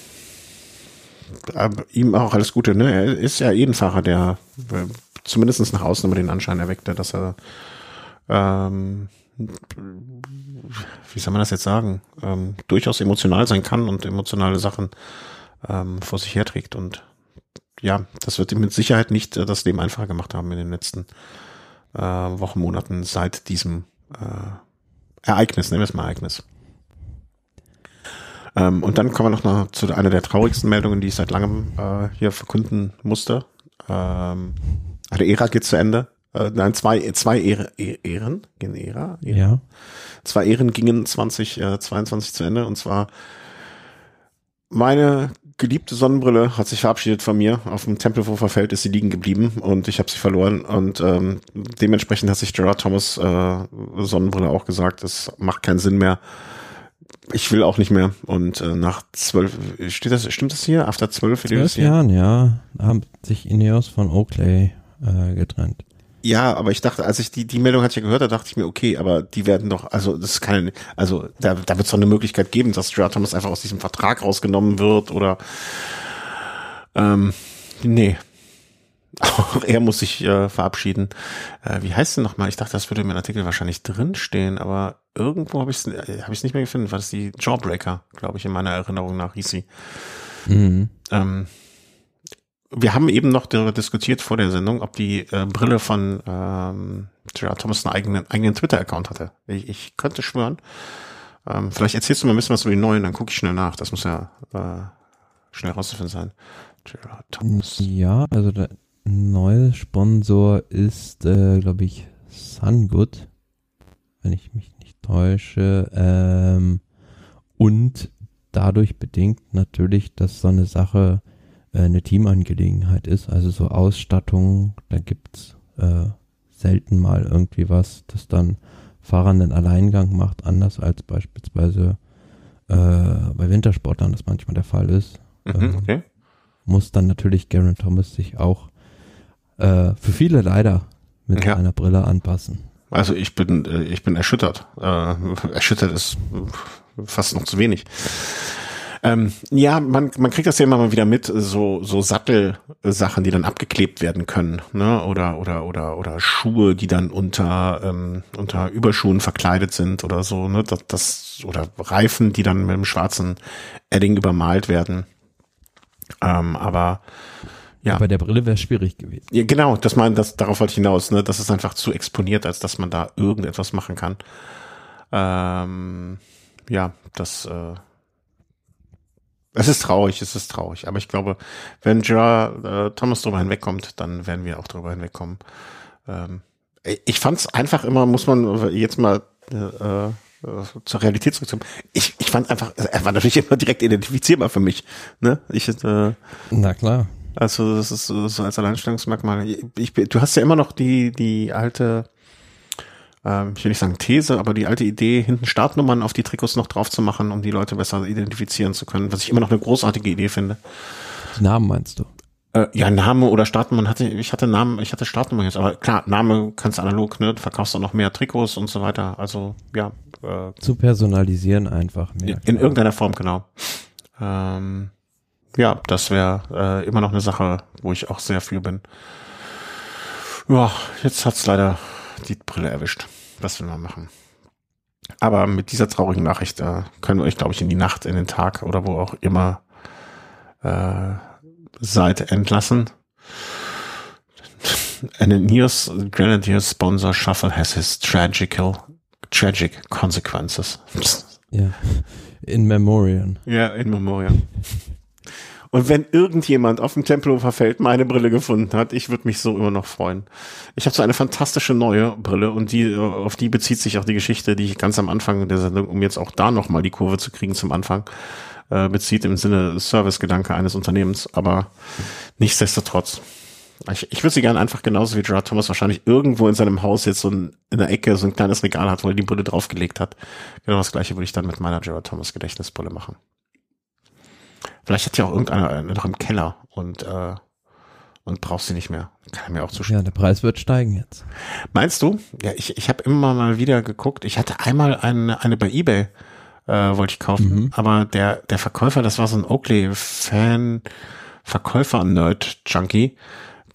äh, ihm auch alles Gute. Ne? Er ist ja eh ein Fahrer, der äh, zumindest nach außen immer den Anschein erweckte, dass er ähm, wie soll man das jetzt sagen, ähm, durchaus emotional sein kann und emotionale Sachen ähm, vor sich herträgt. Und ja, das wird ihm mit Sicherheit nicht äh, das Leben einfacher gemacht haben in den letzten äh, Wochen, Monaten seit diesem äh, Ereignis, nehmen wir es mal Ereignis. Ähm, und dann kommen wir noch nach, zu einer der traurigsten Meldungen, die ich seit langem äh, hier verkünden musste. Ähm, eine Ära geht zu Ende. Äh, nein, zwei, zwei Ehre, e, Ehren, gehen Ära, Ära. Ja. Zwei Ehren gingen 2022 äh, zu Ende und zwar meine geliebte Sonnenbrille hat sich verabschiedet von mir. Auf dem Tempelhofer Feld ist sie liegen geblieben und ich habe sie verloren. Und ähm, dementsprechend hat sich Gerard Thomas äh, Sonnenbrille auch gesagt, es macht keinen Sinn mehr. Ich will auch nicht mehr. Und äh, nach zwölf, steht das, stimmt das hier? After zwölf? Zwölf Jahren, ja, haben sich Ineos von Oakley äh, getrennt. Ja, aber ich dachte, als ich die, die Meldung hatte ich ja gehört, da dachte ich mir, okay, aber die werden doch, also das ist keine, also da, da wird es doch eine Möglichkeit geben, dass Stuart Thomas einfach aus diesem Vertrag rausgenommen wird oder ähm, nee. Auch er muss sich äh, verabschieden. Äh, wie heißt denn nochmal? Ich dachte, das würde im Artikel wahrscheinlich drinstehen, aber irgendwo habe ich es äh, hab ich's nicht mehr gefunden. War das die Jawbreaker, glaube ich, in meiner Erinnerung nach hieß sie. Mhm. Ähm, wir haben eben noch darüber diskutiert vor der Sendung, ob die äh, Brille von ähm, Gerard Thomas einen eigenen, eigenen Twitter-Account hatte. Ich, ich könnte schwören. Ähm, vielleicht erzählst du mal ein bisschen was über die neuen, dann gucke ich schnell nach. Das muss ja äh, schnell rauszufinden sein. Gerard Thomas. Ja, also der neue Sponsor ist, äh, glaube ich, Sungood, wenn ich mich nicht täusche. Ähm, und dadurch bedingt natürlich, dass so eine Sache eine Teamangelegenheit ist. Also so Ausstattung, da gibt's äh, selten mal irgendwie was, das dann Fahrer einen Alleingang macht, anders als beispielsweise äh, bei Wintersportlern das manchmal der Fall ist. Mhm, ähm, okay. Muss dann natürlich Garen Thomas sich auch äh, für viele leider mit ja. einer Brille anpassen. Also ich bin, äh, ich bin erschüttert. Äh, erschüttert ist fast noch zu wenig. Ähm, ja, man, man kriegt das ja immer mal wieder mit, so, so Sattelsachen, die dann abgeklebt werden können, ne? Oder, oder, oder, oder Schuhe, die dann unter, ähm, unter Überschuhen verkleidet sind oder so, ne? Das, das, oder Reifen, die dann mit einem schwarzen Edding übermalt werden. Ähm, aber ja. Bei der Brille wäre es schwierig gewesen. Ja, genau, das man, das, darauf wollte ich hinaus, ne? Das ist einfach zu exponiert, als dass man da irgendetwas machen kann. Ähm, ja, das, äh, es ist traurig, es ist traurig. Aber ich glaube, wenn Gerard äh, Thomas drüber hinwegkommt, dann werden wir auch drüber hinwegkommen. Ähm, ich fand es einfach immer, muss man jetzt mal äh, äh, zur Realität zurückkommen. Ich, ich fand einfach, er war natürlich immer direkt identifizierbar für mich. Ne? Ich, äh, Na klar. Also das ist so, als Alleinstellungsmerkmal. Ich, du hast ja immer noch die, die alte, ähm, ich will nicht sagen These, aber die alte Idee, hinten Startnummern auf die Trikots noch drauf zu machen, um die Leute besser identifizieren zu können, was ich immer noch eine großartige Idee finde. Die Namen meinst du? Äh, ja, Name oder Startnummern hatte ich hatte Namen, ich hatte Startnummern jetzt, aber klar, Name kannst analog, ne, du verkaufst auch noch mehr Trikots und so weiter. Also ja. Äh, zu personalisieren einfach mehr. In, in irgendeiner Form, genau. Ähm, ja, das wäre äh, immer noch eine Sache, wo ich auch sehr für bin. Ja, jetzt hat's leider die Brille erwischt. Was will man machen? Aber mit dieser traurigen Nachricht äh, können wir euch, glaube ich, in die Nacht, in den Tag oder wo auch immer äh, seid entlassen. An Nears Grenadiers sponsor shuffle has his tragical, tragic consequences. Ja. In Memoriam. Ja, in Memoriam. Und wenn irgendjemand auf dem Tempelhofer Feld meine Brille gefunden hat, ich würde mich so immer noch freuen. Ich habe so eine fantastische neue Brille und die auf die bezieht sich auch die Geschichte, die ich ganz am Anfang der Sendung, um jetzt auch da nochmal die Kurve zu kriegen zum Anfang, äh, bezieht im Sinne Servicegedanke eines Unternehmens, aber nichtsdestotrotz. Ich, ich würde sie gerne einfach genauso wie Gerard Thomas wahrscheinlich irgendwo in seinem Haus jetzt so ein, in der Ecke so ein kleines Regal hat, wo er die Brille draufgelegt hat. Genau das gleiche würde ich dann mit meiner Gerard Thomas Gedächtnisbrille machen. Vielleicht hat ja auch irgendeiner noch im Keller und, äh, und braucht sie nicht mehr. Kann mir auch zustimmen. Ja, der Preis wird steigen jetzt. Meinst du? Ja, ich, ich habe immer mal wieder geguckt. Ich hatte einmal eine, eine bei eBay, äh, wollte ich kaufen, mhm. aber der, der Verkäufer, das war so ein Oakley-Fan, Verkäufer, Nerd-Junkie,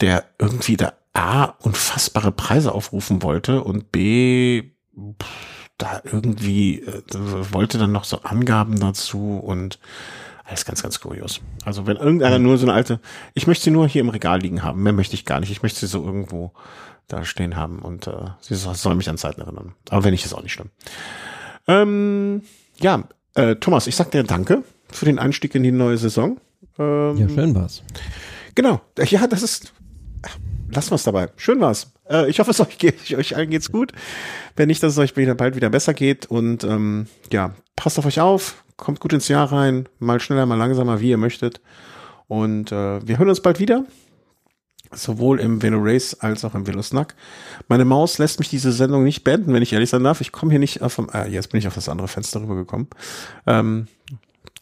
der irgendwie da A, unfassbare Preise aufrufen wollte und B, pff, da irgendwie äh, wollte dann noch so Angaben dazu und alles ganz, ganz kurios. Also wenn irgendeiner nur so eine alte, ich möchte sie nur hier im Regal liegen haben, mehr möchte ich gar nicht. Ich möchte sie so irgendwo da stehen haben und äh, sie soll mich an Zeiten erinnern. Aber wenn nicht, ist auch nicht schlimm. Ähm, ja, äh, Thomas, ich sag dir Danke für den Einstieg in die neue Saison. Ähm, ja, schön war's. Genau. Ja, das ist. Lassen wir es dabei. Schön war's. Äh, ich hoffe, es euch, geht, euch allen geht's gut. Wenn nicht, dass es euch bald wieder besser geht. Und ähm, ja, passt auf euch auf, kommt gut ins Jahr rein, mal schneller, mal langsamer, wie ihr möchtet. Und äh, wir hören uns bald wieder. Sowohl im Velo Race als auch im Velo Snack. Meine Maus lässt mich diese Sendung nicht beenden, wenn ich ehrlich sein darf. Ich komme hier nicht auf, äh, jetzt bin ich auf das andere Fenster rübergekommen. Ähm,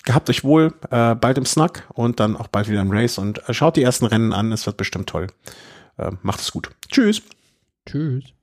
gehabt euch wohl, äh, bald im Snack und dann auch bald wieder im Race und äh, schaut die ersten Rennen an, es wird bestimmt toll. Äh, macht es gut. Tschüss. Tschüss.